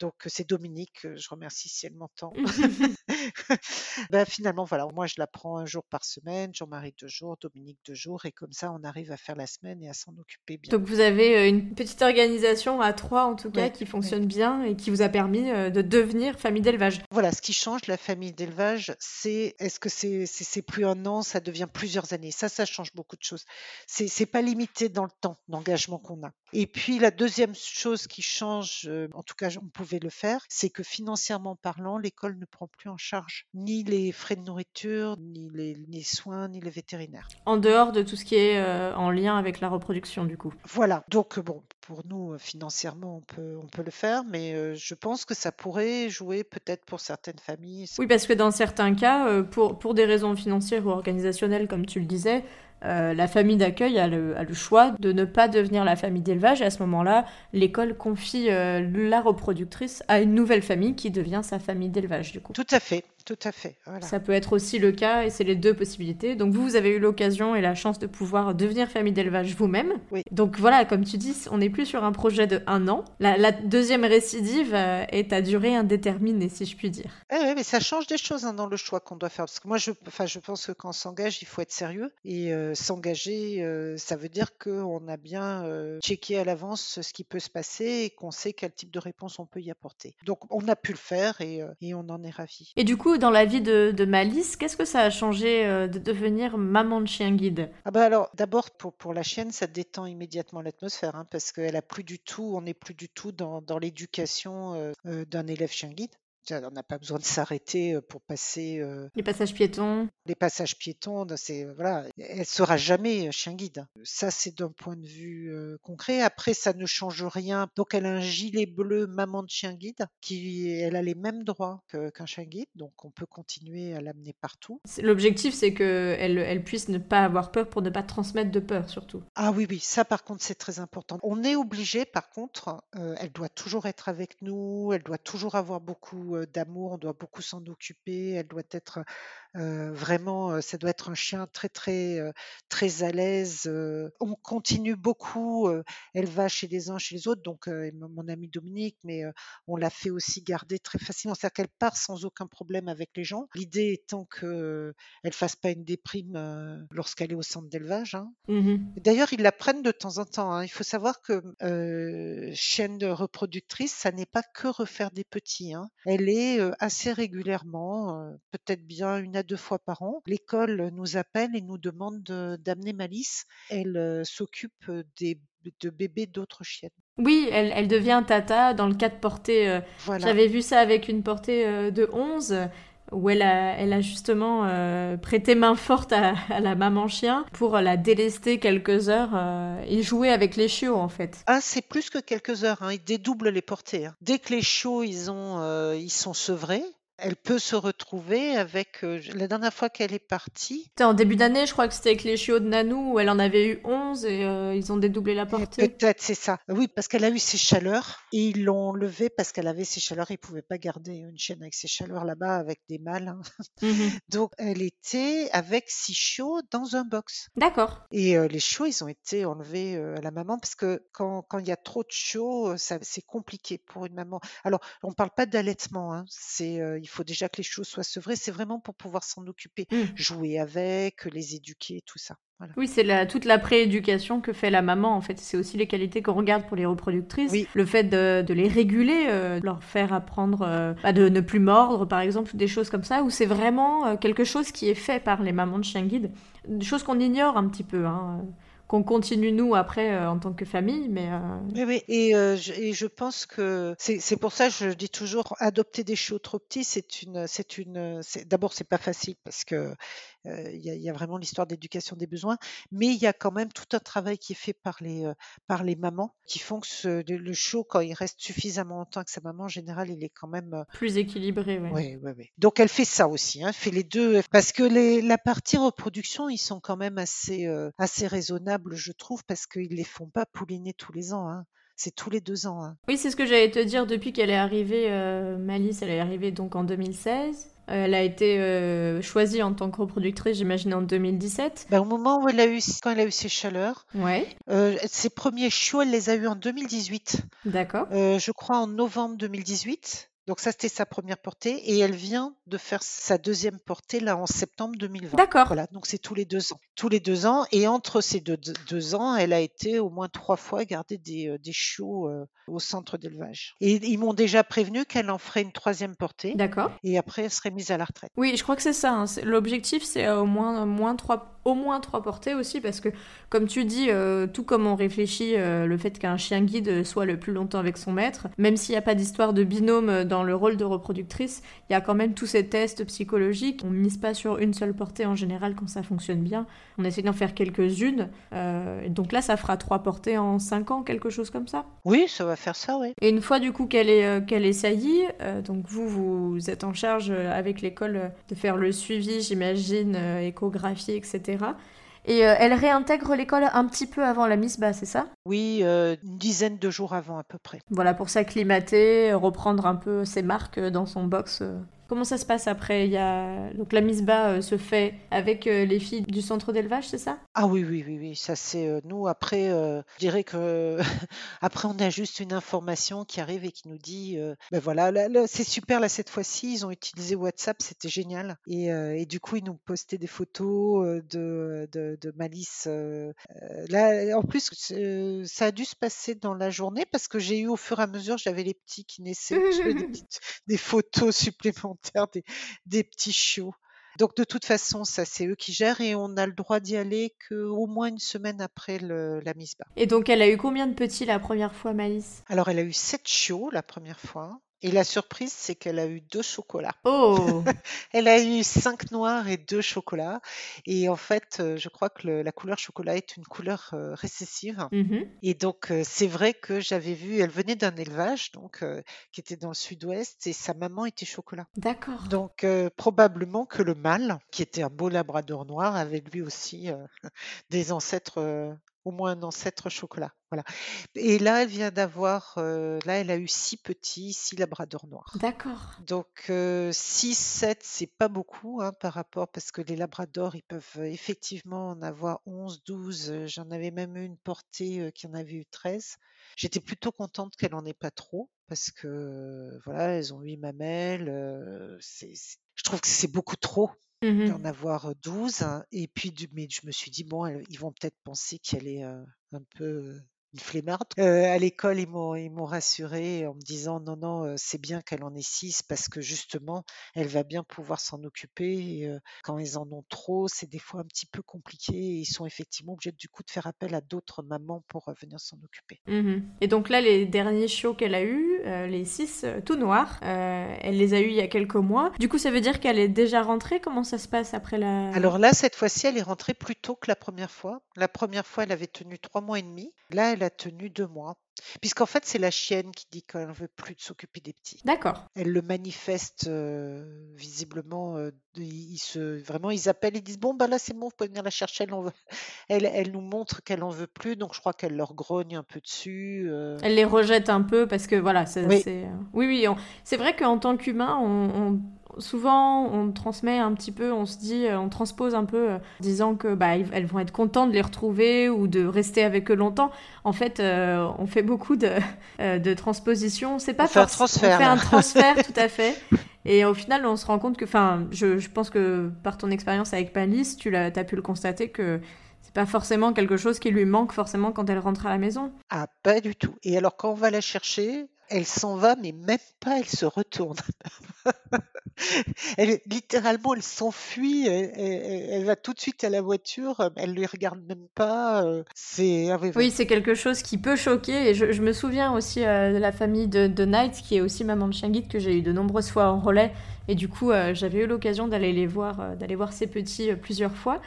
B: Donc c'est Dominique, je remercie si elle m'entend. ben, finalement, voilà, moi je la prends un jour par semaine, Jean-Marie deux jours, Dominique deux jours, et comme ça on arrive à faire la semaine et à s'en occuper bien.
A: Donc vous avez une petite organisation à trois en tout cas qui fonctionne bien et qui vous a permis de devenir famille d'élevage.
B: Voilà, ce qui change la famille d'élevage, c'est est-ce que c'est c'est plus un an, ça devient plusieurs années. Ça, ça change beaucoup de choses. C'est pas limité dans le temps d'engagement qu'on a. Et puis la deuxième chose qui change, en tout cas on pouvait le faire, c'est que financièrement parlant, l'école ne prend plus en charge ni les frais de nourriture, ni les, soins, ni les vétérinaires.
A: En dehors de tout ce qui est euh, en lien avec la reproduction, du coup.
B: Voilà. Donc, bon, pour nous, euh, financièrement, on peut, on peut le faire, mais euh, je pense que ça pourrait jouer peut-être pour certaines familles.
A: Oui, parce que dans certains cas, pour, pour des raisons financières ou organisationnelles, comme tu le disais, euh, la famille d'accueil a le, choix de ne pas devenir la famille d'élevage et à ce moment-là, l'école confie euh, la reproductrice à une nouvelle famille qui devient sa famille d'élevage du coup.
B: Tout à fait, tout à fait.
A: Ça peut être aussi le cas et c'est les deux possibilités. Donc vous, vous avez eu l'occasion et la chance de pouvoir devenir famille d'élevage vous-même.
B: Oui.
A: Donc voilà, comme tu dis, on n'est plus sur un projet de un an. La, deuxième récidive euh, est à durée indéterminée, si je puis dire.
B: Eh oui, mais ça change des choses hein, dans le choix qu'on doit faire. Parce que moi, je, je pense que quand on s'engage, il faut être sérieux. Et euh, s'engager, euh, ça veut dire qu'on a bien checké à l'avance ce qui peut se passer et qu'on sait quel type de réponse on peut y apporter. Donc on a pu le faire et, et on en est ravis.
A: Et du coup, dans la vie de, Malice, qu'est-ce que ça a changé euh, de devenir maman de chien guide?
B: Ah bah alors d'abord pour, pour la chienne, ça détend immédiatement l'atmosphère hein, parce qu'elle a plus du tout, on n'est plus du tout dans, dans l'éducation euh, euh, d'un élève chien guide. On n'a pas besoin de s'arrêter pour passer.
A: les passages piétons.
B: Les passages piétons, c'est voilà, elle sera jamais chien guide. Ça, c'est d'un point de vue concret. Après, ça ne change rien. Donc, elle a un gilet bleu maman de chien guide, qui elle a les mêmes droits qu'un chien guide, donc on peut continuer à l'amener partout.
A: L'objectif, c'est qu'elle elle puisse ne pas avoir peur pour ne pas transmettre de peur, surtout.
B: Ah oui, oui, ça par contre, c'est très important. On est obligé, par contre, elle doit toujours être avec nous, elle doit toujours avoir beaucoup d'amour, on doit beaucoup s'en occuper, elle doit être vraiment, ça doit être un chien très très très à l'aise. on continue beaucoup. elle va chez les uns, chez les autres. Donc mon ami Dominique, mais on l'a fait aussi garder très facilement. C'est-à-dire qu'elle part sans aucun problème avec les gens. L'idée étant que elle fasse pas une déprime lorsqu'elle est au centre d'élevage. Hein.
A: Mmh
B: D'ailleurs, ils la prennent de temps en temps. Hein. Il faut savoir que chienne reproductrice, ça n'est pas que refaire des petits. Hein. Elle est assez régulièrement, peut-être bien une deux fois par an. L'école nous appelle et nous demande d'amener Malice. Elle s'occupe des de bébés d'autres chiennes.
A: Oui, elle, elle, devient tata dans le cas de portée. Euh, j'avais vu ça avec une portée euh, de 11 où elle a, elle a justement prêté main forte à, la maman chien pour la délester quelques heures et jouer avec les chiots en fait.
B: Ah, c'est plus que quelques heures, hein. ils dédoublent les portées. Hein. Dès que les chiots ils, ont, ils sont sevrés, elle peut se retrouver avec. Euh, la dernière fois qu'elle est partie.
A: C'était en début d'année, je crois que c'était avec les chiots de Nanou, où elle en avait eu 11 et euh, ils ont dédoublé la portée.
B: Peut-être, c'est ça. Oui, parce qu'elle a eu ses chaleurs et ils l'ont levée parce qu'elle avait ses chaleurs. Ils ne pouvaient pas garder une chienne avec ses chaleurs là-bas avec des mâles. Hein. Mmh Donc, elle était avec six chiots dans un box.
A: D'accord.
B: Et euh, les chiots, ils ont été enlevés à la maman parce que quand il y a trop de chiots, c'est compliqué pour une maman. Alors, on ne parle pas d'allaitement. Hein. C'est, faut déjà que les choses soient sevrées. C'est vraiment pour pouvoir s'en occuper, mmh. jouer avec, les éduquer, tout ça.
A: Oui, c'est la, toute la prééducation que fait la maman, en fait. C'est aussi les qualités qu'on regarde pour les reproductrices. Le fait de, les réguler, euh, leur faire apprendre euh, bah, de ne plus mordre, par exemple, des choses comme ça, où c'est vraiment euh, quelque chose qui est fait par les mamans de chien guide. Des choses qu'on ignore un petit peu. Hein qu'on continue nous après en tant que famille. Mais
B: oui, oui. Et, je, et je pense que c'est pour ça que je dis toujours adopter des chiots trop petits, c'est une, c'est une, d'abord c'est pas facile parce que il y, a vraiment l'histoire d'éducation des besoins, mais il y a quand même tout un travail qui est fait par les, par les mamans qui font que le chiot, quand il reste suffisamment longtemps que sa maman, en général, il est quand même
A: plus équilibré.
B: Oui, oui, oui. Donc elle fait ça aussi, hein, fait les deux, parce que les, la partie reproduction, ils sont quand même assez, assez raisonnables, je trouve, parce qu'ils les font pas pouliner tous les ans. Hein c'est tous les deux ans. Hein.
A: Oui, c'est ce que j'allais te dire depuis qu'elle est arrivée, euh, Malice, elle est arrivée donc en 2016. Euh, elle a été euh, choisie en tant que reproductrice, j'imagine, en 2017.
B: Ben, au moment où elle a eu, quand elle a eu ses chaleurs,
A: ouais.
B: ses premiers chiots, elle les a eus en 2018.
A: D'accord.
B: je crois en novembre 2018. Donc ça, c'était sa première portée et elle vient de faire sa deuxième portée là en septembre 2020.
A: D'accord.
B: Voilà, donc c'est tous les deux ans. Tous les deux ans et entre ces deux, deux ans, elle a été au moins trois fois garder des, euh, des chiots euh, au centre d'élevage. Et ils m'ont déjà prévenu qu'elle en ferait une troisième portée.
A: D'accord.
B: Et après, elle serait mise à la retraite.
A: Oui, je crois que c'est ça. Hein. L'objectif, c'est au moins, moins trois au moins trois portées aussi parce que comme tu dis euh, tout comme on réfléchit le fait qu'un chien guide soit le plus longtemps avec son maître même s'il n'y a pas d'histoire de binôme dans le rôle de reproductrice, il y a quand même tous ces tests psychologiques. On mise pas sur une seule portée en général quand ça fonctionne bien. On essaie d'en faire quelques-unes. Euh, donc là, ça fera trois portées en cinq ans, quelque chose comme ça.
B: Oui, ça va faire ça, oui.
A: Et une fois du coup qu'elle est, euh, qu'elle est saillie, euh, donc vous, vous êtes en charge avec l'école de faire le suivi, j'imagine, échographie, etc. Et euh, elle réintègre l'école un petit peu avant la Miss Bas, c'est ça?
B: Oui, euh, une dizaine de jours avant à peu près.
A: Voilà, pour s'acclimater, reprendre un peu ses marques dans son box euh, Comment ça se passe après? Il y a... Donc la mise bas euh, se fait avec euh, les filles du centre d'élevage, c'est ça?
B: Ah oui, oui, oui, oui. Ça c'est euh, nous. Après, je dirais que après on a juste une information qui arrive et qui nous dit, ben voilà, c'est super là cette fois-ci. Ils ont utilisé WhatsApp, c'était génial. Et, et, du coup ils nous postaient des photos de, de, de Malice. là, en plus, ça a dû se passer dans la journée parce que j'ai eu au fur et à mesure, j'avais les petits qui naissaient, des, des photos supplémentaires des, petits chiots. Donc de toute façon, ça c'est eux qui gèrent et on a le droit d'y aller qu'au moins une semaine après la mise bas.
A: Et donc elle a eu combien de petits la première fois, Malice?
B: Alors elle a eu sept chiots la première fois. Et la surprise, c'est qu'elle a eu deux chocolats.
A: Oh
B: Elle a eu cinq noirs et deux chocolats. Et en fait, euh, je crois que la couleur chocolat est une couleur euh, récessive.
A: Mmh
B: et donc, euh, c'est vrai que j'avais vu, elle venait d'un élevage donc qui était dans le sud-ouest et sa maman était chocolat.
A: D'accord.
B: Donc, probablement que le mâle, qui était un beau labrador noir, avait lui aussi des ancêtres au moins un ancêtre chocolat. Voilà. Et là, elle vient d'avoir, euh, là, elle a eu six petits, six labradors noirs.
A: D'accord.
B: Donc, euh, six, sept, c'est pas beaucoup hein, par rapport, parce que les labradors, ils peuvent euh, effectivement en avoir 11, 12. J'en avais même eu une portée qui en avait eu 13. J'étais plutôt contente qu'elle en ait pas trop, parce que, voilà, elles ont huit mamelles. c'est, je trouve que c'est beaucoup trop
A: Mmh
B: d'en avoir 12 et puis du mais je me suis dit: «Bon, ils vont peut-être penser qu'elle est, un peu, une flemmarde. à l'école, ils m'ont ils m'ont rassurée en me disant: «Non, non, c'est bien qu'elle en ait 6 parce que justement, elle va bien pouvoir s'en occuper et quand ils en ont trop, c'est des fois un petit peu compliqué et ils sont effectivement obligés du coup de faire appel à d'autres mamans pour, venir s'en occuper».
A: Mmh et donc là, les derniers chiots qu'elle a eus, les 6 tout noirs, elle les a eus il y a quelques mois. Du coup, ça veut dire qu'elle est déjà rentrée? Comment ça se passe après la
B: Alors là, cette fois-ci, elle est rentrée plus tôt que la première fois. La première fois, elle avait tenu 3 mois et demi. Là, elle a tenu deux mois. Puisqu'en fait, c'est la chienne qui dit qu'elle ne veut plus de s'occuper des petits.
A: D'accord.
B: Elle le manifeste euh, visiblement. Euh, ils se, vraiment, ils appellent, ils disent Bon, bah là, c'est bon, vous pouvez venir la chercher. Elle, veut... elle, elle nous montre qu'elle en veut plus, donc je crois qu'elle leur grogne un peu dessus. Euh.
A: Elle les rejette un peu parce que voilà, c'est. Oui, oui, oui c'est vrai qu'en tant qu'humain, on souvent on transmet un petit peu, on se dit, euh, on transpose un peu, euh, disant que bah, elles vont être contentes de les retrouver ou de rester avec eux longtemps. En fait, euh, on fait beaucoup de, de transpositions. C'est pas
B: on fait un transfert.
A: On fait un transfert, tout à fait. Et au final, on se rend compte que, enfin, je, je, pense que par ton expérience avec Panis, tu as, as pu le constater que c'est pas forcément quelque chose qui lui manque forcément quand elle rentre à la maison.
B: Ah, pas du tout. Et alors, quand on va la chercher, elle s'en va, mais même pas, elle se retourne. Elle, littéralement, elle s'enfuit, elle, va tout de suite à la voiture, elle ne les regarde même pas. euh, C'est oui,
A: c'est quelque chose qui peut choquer. Et je, me souviens aussi euh, de la famille de, Knight, qui est aussi maman de chien guide, que j'ai eu de nombreuses fois en relais. Et du coup, euh, j'avais eu l'occasion d'aller les voir, d'aller voir ces petits plusieurs fois.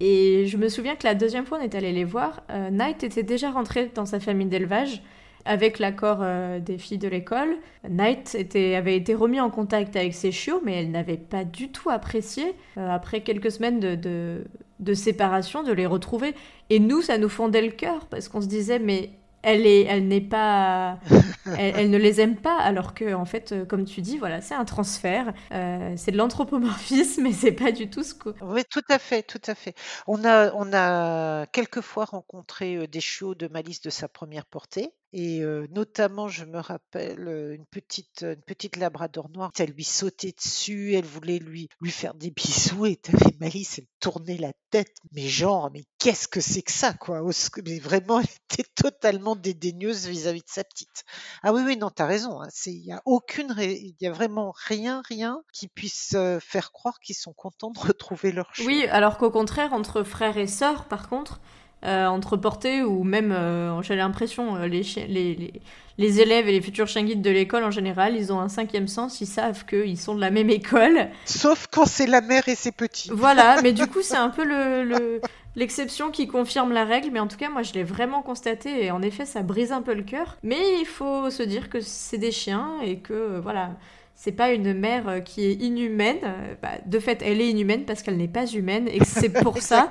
A: Et je me souviens que la deuxième fois, on est allé les voir. Knight était déjà rentré dans sa famille d'élevage avec l'accord euh, des filles de l'école. Knight était, avait été remis en contact avec ses chiots, mais elle n'avait pas du tout apprécié, euh, après quelques semaines de, de, de séparation, de les retrouver. Et nous, ça nous fondait le cœur, parce qu'on se disait, mais elle est, elle n'est pas, elle, elle ne les aime pas, alors que en fait, euh, comme tu dis, voilà, c'est un transfert, euh, c'est de l'anthropomorphisme, mais c'est pas du tout ce que.
B: Oui, tout à fait, tout à fait. On a, on a quelquefois rencontré des chiots de malice de sa première portée. Et euh, notamment, je me rappelle une petite, une petite labrador noire. Elle lui sautait dessus, elle voulait lui, lui faire des bisous. Et t'avais Malice, elle tournait la tête. Mais genre, mais qu'est-ce que c'est que ça, quoi? Mais vraiment, elle était totalement dédaigneuse vis-à-vis de sa petite. Ah oui, oui, non, t'as raison. hein, Il y a aucune, il y a vraiment rien, rien qui puisse faire croire qu'ils sont contents de retrouver leur chiot.
A: Oui, alors qu'au contraire, entre frères et sœurs, par contre, euh, entre portées ou même, euh, j'ai l'impression, euh, les, les, les, les élèves et les futurs chiens guides de l'école en général, ils ont un cinquième sens, ils savent qu'ils sont de la même école.
B: Sauf quand c'est la mère et ses petits.
A: Voilà, mais du coup, c'est un peu le, le- l'exception qui confirme la règle, mais en tout cas, moi, je l'ai vraiment constaté, et en effet, ça brise un peu le cœur. Mais il faut se dire que c'est des chiens, et que, voilà, c'est pas une mère euh, qui est inhumaine. Euh, bah, de fait, elle est inhumaine parce qu'elle n'est pas humaine, et c'est pour ça,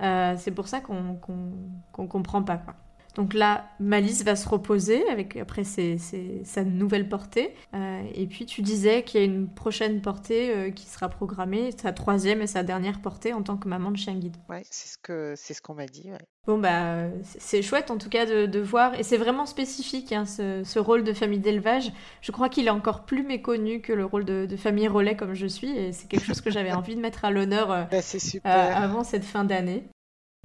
A: euh, c'est pour ça qu'on qu'on, qu'on comprend pas, quoi. Donc là, Malice va se reposer avec après ses- ses- sa nouvelle portée. Euh, et puis tu disais qu'il y a une prochaine portée euh, qui sera programmée, sa troisième et sa dernière portée en tant que maman de chien guide.
B: Ouais, c'est ce que c'est ce qu'on m'a dit. ouais.
A: Bon bah c'est chouette en tout cas de, de voir et c'est vraiment spécifique hein, ce, ce rôle de famille d'élevage. Je crois qu'il est encore plus méconnu que le rôle de, de famille relais comme je suis et c'est quelque chose que j'avais envie de mettre à l'honneur euh,
B: Bah,
A: avant cette fin d'année.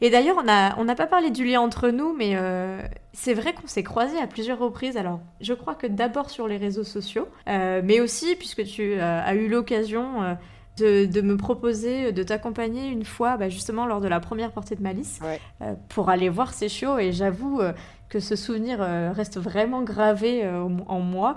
A: Et d'ailleurs, on n'a on n'a pas parlé du lien entre nous, mais euh, c'est vrai qu'on s'est croisés à plusieurs reprises. Alors, je crois que d'abord sur les réseaux sociaux, euh, mais aussi puisque tu euh, as eu l'occasion de, de me proposer de t'accompagner une fois, bah, justement lors de la première portée de Malice,
B: Ouais.
A: pour aller voir ces chiots. Et j'avoue que ce souvenir reste vraiment gravé en moi.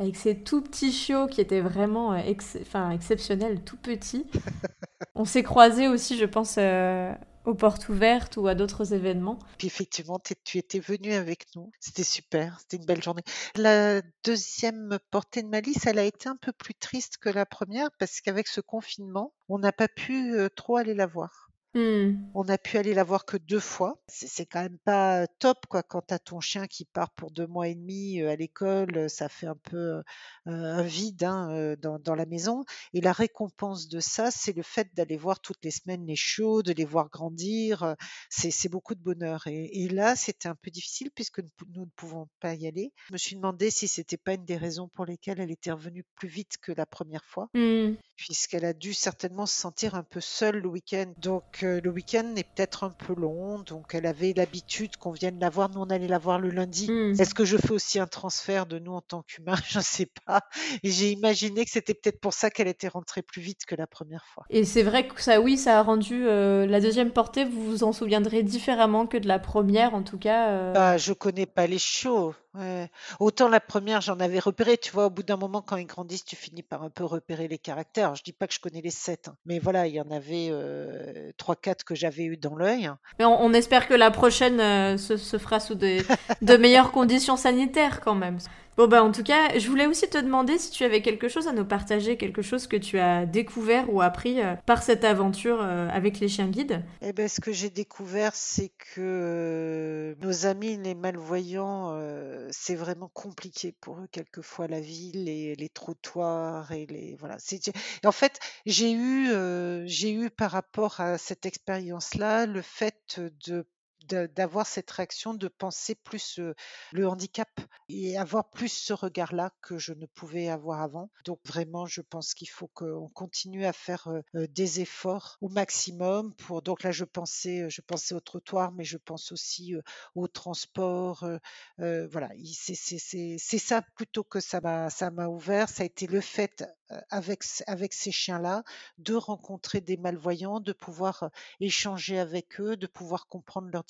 A: Avec ces tout petits chiots qui étaient vraiment ex- exceptionnels, tout petits. On s'est croisés aussi, je pense, euh, aux portes ouvertes ou à d'autres événements.
B: Puis effectivement, tu étais venu avec nous. C'était super. C'était une belle journée. La deuxième portée de Malice, elle a été un peu plus triste que la première parce qu'avec ce confinement, on n'a pas pu euh, trop aller la voir.
A: Hmm.
B: On a pu aller la voir que deux fois. C'est quand même pas top, quoi. Quand t'as ton chien qui part pour deux mois et demi euh, à l'école, euh, ça fait un peu euh, un vide hein, euh, dans, dans la maison. Et la récompense de ça, c'est le fait d'aller voir toutes les semaines les chiots, de les voir grandir. euh, C'est beaucoup de bonheur. Et, et là, c'était un peu difficile puisque nous, nous ne pouvons pas y aller. Je me suis demandé si c'était pas une des raisons pour lesquelles elle était revenue plus vite que la première fois
A: Hmm.
B: puisqu'elle a dû certainement se sentir un peu seule le week-end. Donc euh, le week-end est peut-être un peu long, donc elle avait l'habitude qu'on vienne la voir. Nous, on allait la voir le lundi.
A: Hmm.
B: Est-ce que je fais aussi un transfert de nous en tant qu'humains? Je ne sais pas. Et j'ai imaginé que c'était peut-être pour ça qu'elle était rentrée plus vite que la première fois.
A: Et c'est vrai que ça, oui, ça a rendu euh, la deuxième portée, vous vous en souviendrez différemment que de la première, en tout cas. euh.
B: Bah, je connais pas les chiots. ouais. Autant la première, j'en avais repéré. Tu vois, au bout d'un moment, quand ils grandissent, tu finis par un peu repérer les caractères. Je dis pas que je connais les sept, hein. mais voilà, il y en avait euh, trois, quatre que j'avais eu dans l'œil.
A: Mais on, on espère que la prochaine euh, se, se fera sous des, de meilleures conditions sanitaires quand même. Bon bah en tout cas, je voulais aussi te demander si tu avais quelque chose à nous partager, quelque chose que tu as découvert ou appris euh, par cette aventure euh, avec les chiens guides.
B: Eh ben, ce que j'ai découvert, c'est que nos amis les malvoyants, c'est vraiment compliqué pour eux quelquefois la ville, les, les trottoirs et les voilà. Et en fait, j'ai eu euh, j'ai eu par rapport à cette expérience-là le fait de d'avoir cette réaction, de penser plus le handicap et avoir plus ce regard-là que je ne pouvais avoir avant. Donc vraiment, je pense qu'il faut qu'on continue à faire des efforts au maximum. Pour donc là, je pensais, je pensais au trottoir, mais je pense aussi au transport. voilà, c'est ça plutôt que ça m'a ça m'a ouvert. Ça a été le fait avec avec ces chiens-là de rencontrer des malvoyants, de pouvoir échanger avec eux, de pouvoir comprendre leurs.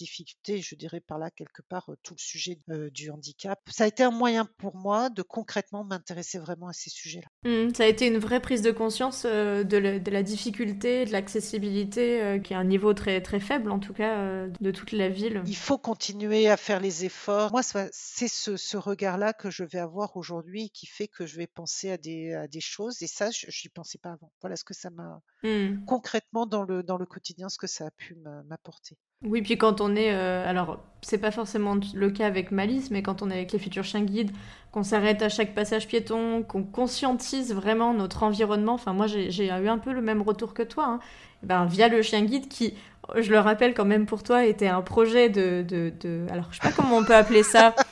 B: Je dirais par là quelque part tout le sujet du handicap. Ça a été un moyen pour moi de concrètement m'intéresser vraiment à ces sujets-là.
A: Mmh, ça a été une vraie prise de conscience de, la, difficulté, de l'accessibilité, qui est un niveau très très faible en tout cas de toute la ville.
B: Il faut continuer à faire les efforts. Moi, c'est ce, regard-là que je vais avoir aujourd'hui qui fait que je vais penser à des, à des choses et ça, je n'y pensais pas avant. Voilà ce que ça m'a mmh. concrètement dans le, dans le quotidien, ce que ça a pu m'apporter.
A: Oui, puis quand on est. Euh, alors, c'est pas forcément le cas avec Malice, mais quand on est avec les futurs chiens guides, qu'on s'arrête à chaque passage piéton, qu'on conscientise vraiment notre environnement. Enfin, moi, j'ai eu un peu le même retour que toi. Hein. Eh ben, via le chien guide qui, je le rappelle quand même pour toi, était un projet de. de, de alors, je sais pas comment on peut appeler ça.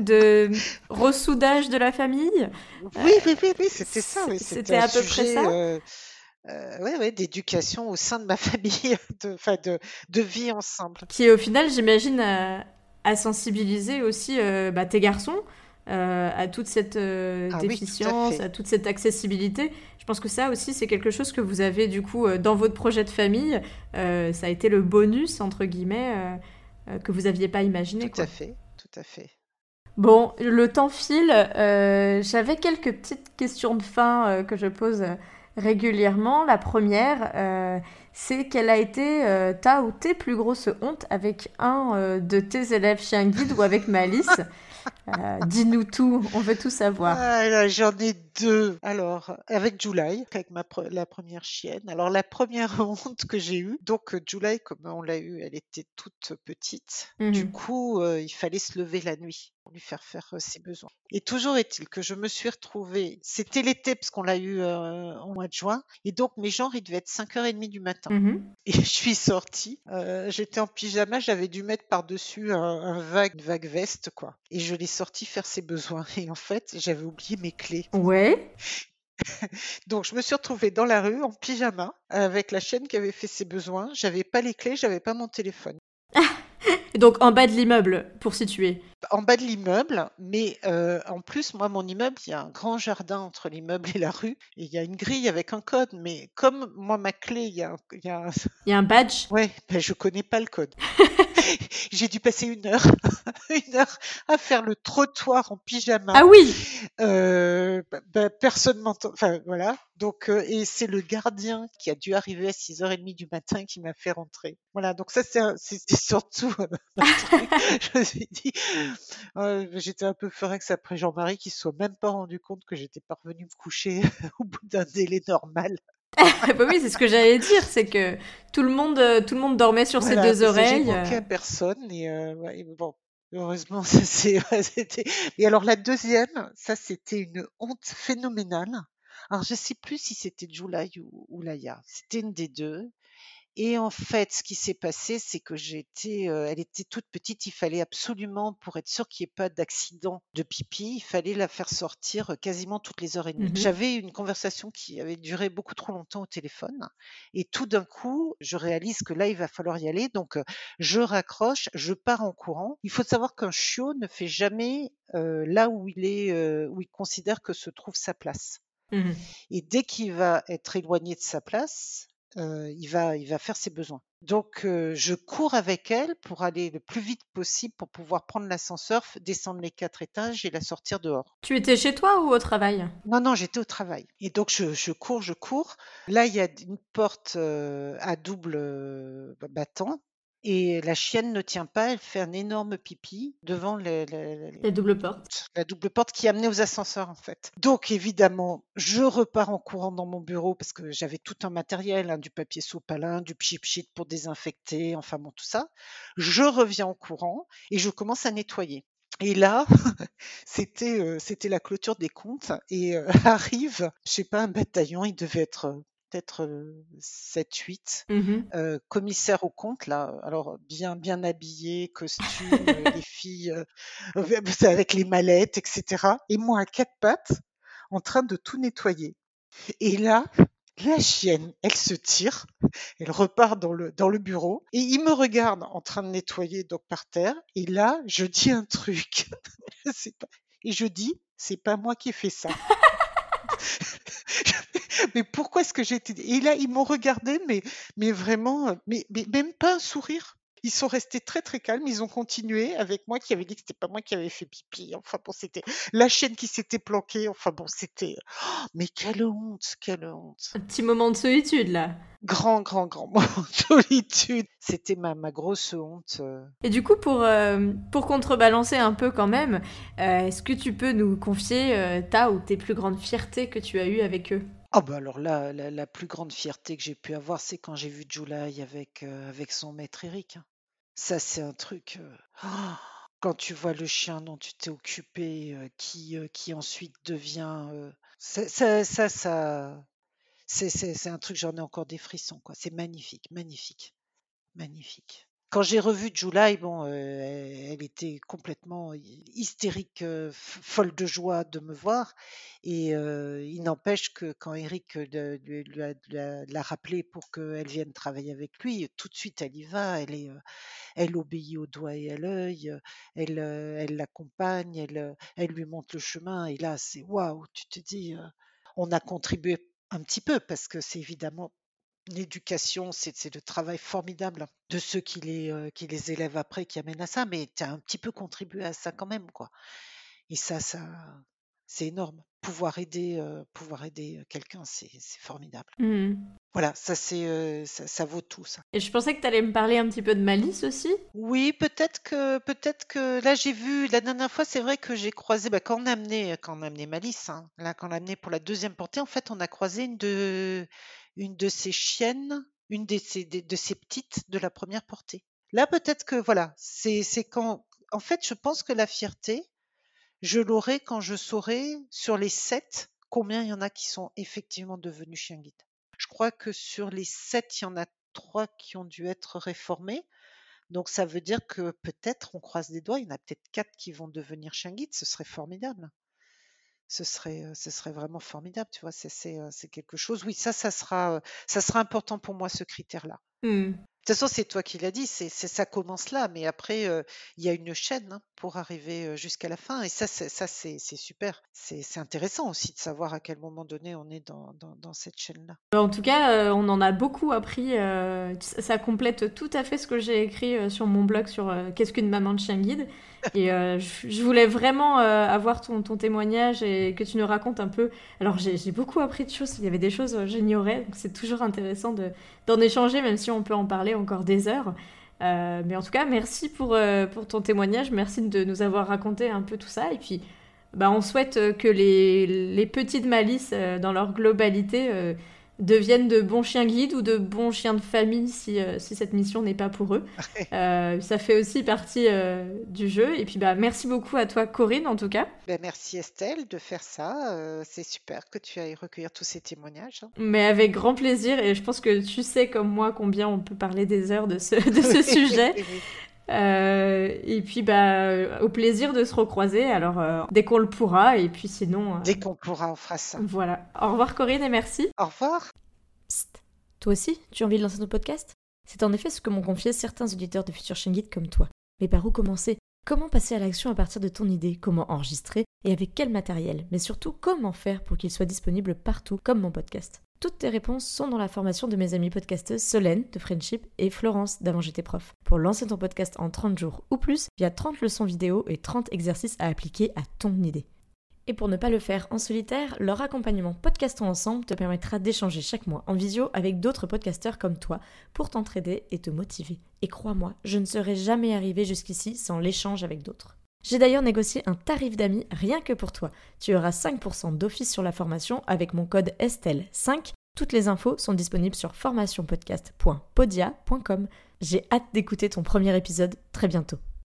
A: de ressoudage de la famille.
B: Oui, oui, oui, oui c'était ça. Oui.
A: C'était à peu près ça.
B: Euh, euh, ouais, ouais, d'éducation au sein de ma famille, de, de, de vie ensemble.
A: Qui au final, j'imagine, a, sensibilisé aussi euh, bah, tes garçons euh, à toute cette ah déficience, à, toute cette accessibilité. Je pense que ça aussi, c'est quelque chose que vous avez du coup dans votre projet de famille. ça a été le bonus, entre guillemets, que vous n'aviez pas imaginé.
B: Tout à fait, tout à fait.
A: Bon, le temps file. J'avais quelques petites questions de fin que je pose régulièrement. La première, euh, c'est quelle a été euh, ta ou tes plus grosses hontes avec un euh, de tes élèves chien guide ou avec Malice. Dis-nous tout, on veut tout savoir.
B: Ah, J'en ai deux. Alors, avec July, avec ma la première chienne. Alors, la première honte que j'ai eue, donc July, comme on l'a eu, elle était toute petite. Du mmh coup, il fallait se lever la nuit lui faire faire ses besoins. Et toujours est-il que je me suis retrouvée, c'était l'été parce qu'on l'a eu en mois de juin, et donc mes genres, il devait être 5h30 du matin. Mmh et je suis sortie, j'étais en pyjama, j'avais dû mettre par-dessus un, vague, une vague veste, quoi. Et je l'ai sorti faire ses besoins. Et en fait, j'avais oublié mes clés.
A: Ouais.
B: Donc je me suis retrouvée dans la rue en pyjama avec la chienne qui avait fait ses besoins. J'avais pas les clés, j'avais pas mon téléphone.
A: Donc en bas de l'immeuble, pour situer.
B: En bas de l'immeuble, mais euh, en plus, moi, mon immeuble, il y a un grand jardin entre l'immeuble et la rue, et il y a une grille avec un code. Mais comme moi, ma clé, il y a, il y a, un...
A: Il y a un badge?
B: Ouais, ben je connais pas le code. J'ai dû passer une heure, une heure à faire le trottoir en pyjama.
A: Ah oui.
B: Euh, bah, bah, personne m'entend. Enfin voilà. Donc euh, et c'est le gardien qui a dû arriver à 6h30 du matin qui m'a fait rentrer. Voilà. Donc ça c'est surtout euh, Je me suis dit, euh, j'étais un peu forex après Jean-Marie qui se soit même pas rendu compte que j'étais parvenue me coucher au bout d'un délai normal.
A: bah oui, c'est ce que j'allais dire, c'est que tout le monde, euh, tout le monde dormait sur ses deux oreilles. J'ai
B: manqué à personne et, euh, bon, heureusement ça c'est. et alors la deuxième, ça c'était une honte phénoménale. Alors je sais plus si c'était July ou, ou Laïa, c'était une des deux. Et en fait, ce qui s'est passé, c'est que j'étais, euh, elle était toute petite. Il fallait absolument, pour être sûr qu'il n'y ait pas d'accident de pipi, il fallait la faire sortir euh, quasiment toutes les heures et demie. Mmh J'avais une conversation qui avait duré beaucoup trop longtemps au téléphone, et tout d'un coup, je réalise que là, il va falloir y aller. Donc, euh, je raccroche, je pars en courant. Il faut savoir qu'un chiot ne fait jamais là où il est, où il considère que se trouve sa place. Mmh et dès qu'il va être éloigné de sa place, il, va, il va faire ses besoins. Donc, je cours avec elle pour aller le plus vite possible pour pouvoir prendre l'ascenseur, descendre les quatre étages et la sortir dehors.
A: Tu étais chez toi ou au travail?
B: Non, non, j'étais au travail. Et donc, je, je, cours, je cours. Là, il y a une porte à double battant et la chienne ne tient pas, elle fait un énorme pipi devant la
A: double porte.
B: La double porte qui amenait aux ascenseurs en fait. Donc évidemment, je repars en courant dans mon bureau parce que j'avais tout un matériel, hein, du papier sopalin, du pchip sheet pour désinfecter, enfin bon tout ça. Je reviens en courant et je commence à nettoyer. Et là, c'était euh, c'était la clôture des comptes et euh, arrive, je sais pas, un bataillon, il devait être peut-être 7-8.
A: Mmh
B: commissaire au compte, là, alors bien, bien habillé, costume, les filles avec les mallettes, etc. Et moi à quatre pattes, en train de tout nettoyer. Et là, la chienne, elle se tire, elle repart dans le, dans le bureau et il me regarde en train de nettoyer donc par terre. Et là, je dis un truc. pas, et je dis, c'est pas moi qui ai fait ça. mais pourquoi est-ce que j'ai été... Et là, ils m'ont regardé, mais, mais vraiment, mais, mais même pas un sourire. Ils sont restés très très calmes. Ils ont continué avec moi qui avait dit que c'était pas moi qui avais fait pipi. Enfin bon, c'était la chaîne qui s'était planquée. Enfin bon, c'était. Oh, mais quelle honte, quelle honte.
A: Un petit moment de solitude là.
B: Grand, grand, grand moment de solitude. C'était ma, ma grosse honte. Euh.
A: Et du coup, pour, euh, pour contrebalancer un peu quand même, euh, est-ce que tu peux nous confier ta ou tes plus grandes fiertés que tu as eues avec eux?
B: Ah bah alors là, la, plus grande fierté que j'ai pu avoir, c'est quand j'ai vu July avec, avec son maître Eric. Hein. Ça, c'est un truc. quand tu vois le chien dont tu t'es occupé, qui, qui ensuite devient. ça, ça, ça, c'est, c'est, un truc, j'en ai encore des frissons, quoi. C'est magnifique, magnifique, magnifique. Quand j'ai revu July, bon, elle était complètement hystérique, folle de joie de me voir. Et il n'empêche que quand Eric l'a rappelé pour qu'elle vienne travailler avec lui, tout de suite elle y va. Elle est, elle obéit au doigt et à l'œil. Elle, elle l'accompagne, elle, elle lui montre le chemin. Et là, c'est waouh. Tu te dis, on a contribué un petit peu parce que c'est évidemment l'éducation, c'est le travail formidable de ceux qui les, qui les élèvent après, qui amènent à ça, mais tu as un petit peu contribué à ça quand même, quoi. Et ça, ça, c'est énorme. Pouvoir aider, pouvoir aider quelqu'un, c'est formidable.
A: Mmh.
B: Voilà, ça c'est, ça, vaut tout ça.
A: Et je pensais que tu allais me parler un petit peu de Malice aussi.
B: Oui, peut-être que, peut-être que là j'ai vu la dernière fois, c'est vrai que j'ai croisé, bah, quand on a amené, quand on a amené Malice, hein, là quand on l'a amené pour la deuxième portée, en fait, on a croisé une de, une de ces chiennes, une de ces, de, ces petites de la première portée. Là, peut-être que voilà, c'est quand. En fait, je pense que la fierté, je l'aurai quand je saurai sur les sept combien il y en a qui sont effectivement devenus chiens guides. Je crois que sur les sept, il y en a trois qui ont dû être réformés. Donc ça veut dire que peut-être, on croise des doigts, il y en a peut-être quatre qui vont devenir chiens guides. Ce serait formidable ce serait, ce serait vraiment formidable, tu vois. C'est, quelque chose. Oui, ça, ça sera, ça sera important pour moi ce critère-là.
A: Mmh.
B: De toute façon, c'est toi qui l'as dit, c'est, ça commence là, mais après, il y a une chaîne hein, pour arriver jusqu'à la fin, et ça, c'est, ça, c'est, super. C'est, intéressant aussi de savoir à quel moment donné on est dans, dans, cette chaîne-là.
A: En tout cas, on en a beaucoup appris. ça complète tout à fait ce que j'ai écrit sur mon blog sur qu'est-ce qu'une maman de chien guide. Et euh, je, voulais vraiment euh, avoir ton, ton, témoignage et que tu nous racontes un peu. Alors, j'ai beaucoup appris de choses. Il y avait des choses que j'ignorais. C'est toujours intéressant d'en échanger, même si on peut en parler encore des heures. mais en tout cas, merci pour, pour ton témoignage. Merci de nous avoir raconté un peu tout ça. Et puis, bah, on souhaite que les, les petites malices, dans leur globalité, deviennent de bons chiens guides ou de bons chiens de famille si, euh, si cette mission n'est pas pour eux. Euh, ça fait aussi partie euh, du jeu. Et puis bah, merci beaucoup à toi Corinne en tout cas.
B: Ben, merci Estelle de faire ça. c'est super que tu ailles recueillir tous ces témoignages. Hein.
A: Mais avec grand plaisir et je pense que tu sais comme moi combien on peut parler des heures de ce, de ce sujet. Euh, et puis, bah, au plaisir de se recroiser. Alors, euh, dès qu'on le pourra, et puis sinon.
B: Euh, dès qu'on pourra, on fera ça.
A: Voilà. Au revoir, Corinne, et merci.
B: Au revoir.
A: Psst. Toi aussi, tu as envie de lancer ton podcast? C'est en effet ce que m'ont confié certains auditeurs de Future Guide comme toi. Mais par où commencer? Comment passer à l'action à partir de ton idée? Comment enregistrer? Et avec quel matériel? Mais surtout, comment faire pour qu'il soit disponible partout, comme mon podcast? Toutes tes réponses sont dans la formation de mes amies podcasteuses Solène de Friendship et Florence d'Avant j'étais prof. Pour lancer ton podcast en 30 jours ou plus, il y a 30 leçons vidéo et 30 exercices à appliquer à ton idée. Et pour ne pas le faire en solitaire, leur accompagnement Podcastons Ensemble te permettra d'échanger chaque mois en visio avec d'autres podcasteurs comme toi pour t'entraider et te motiver. Et crois-moi, je ne serais jamais arrivé jusqu'ici sans l'échange avec d'autres. J'ai d'ailleurs négocié un tarif d'amis rien que pour toi. Tu auras 5% d'office sur la formation avec mon code Estelle5. Toutes les infos sont disponibles sur formationpodcast.podia.com. J'ai hâte d'écouter ton premier épisode très bientôt.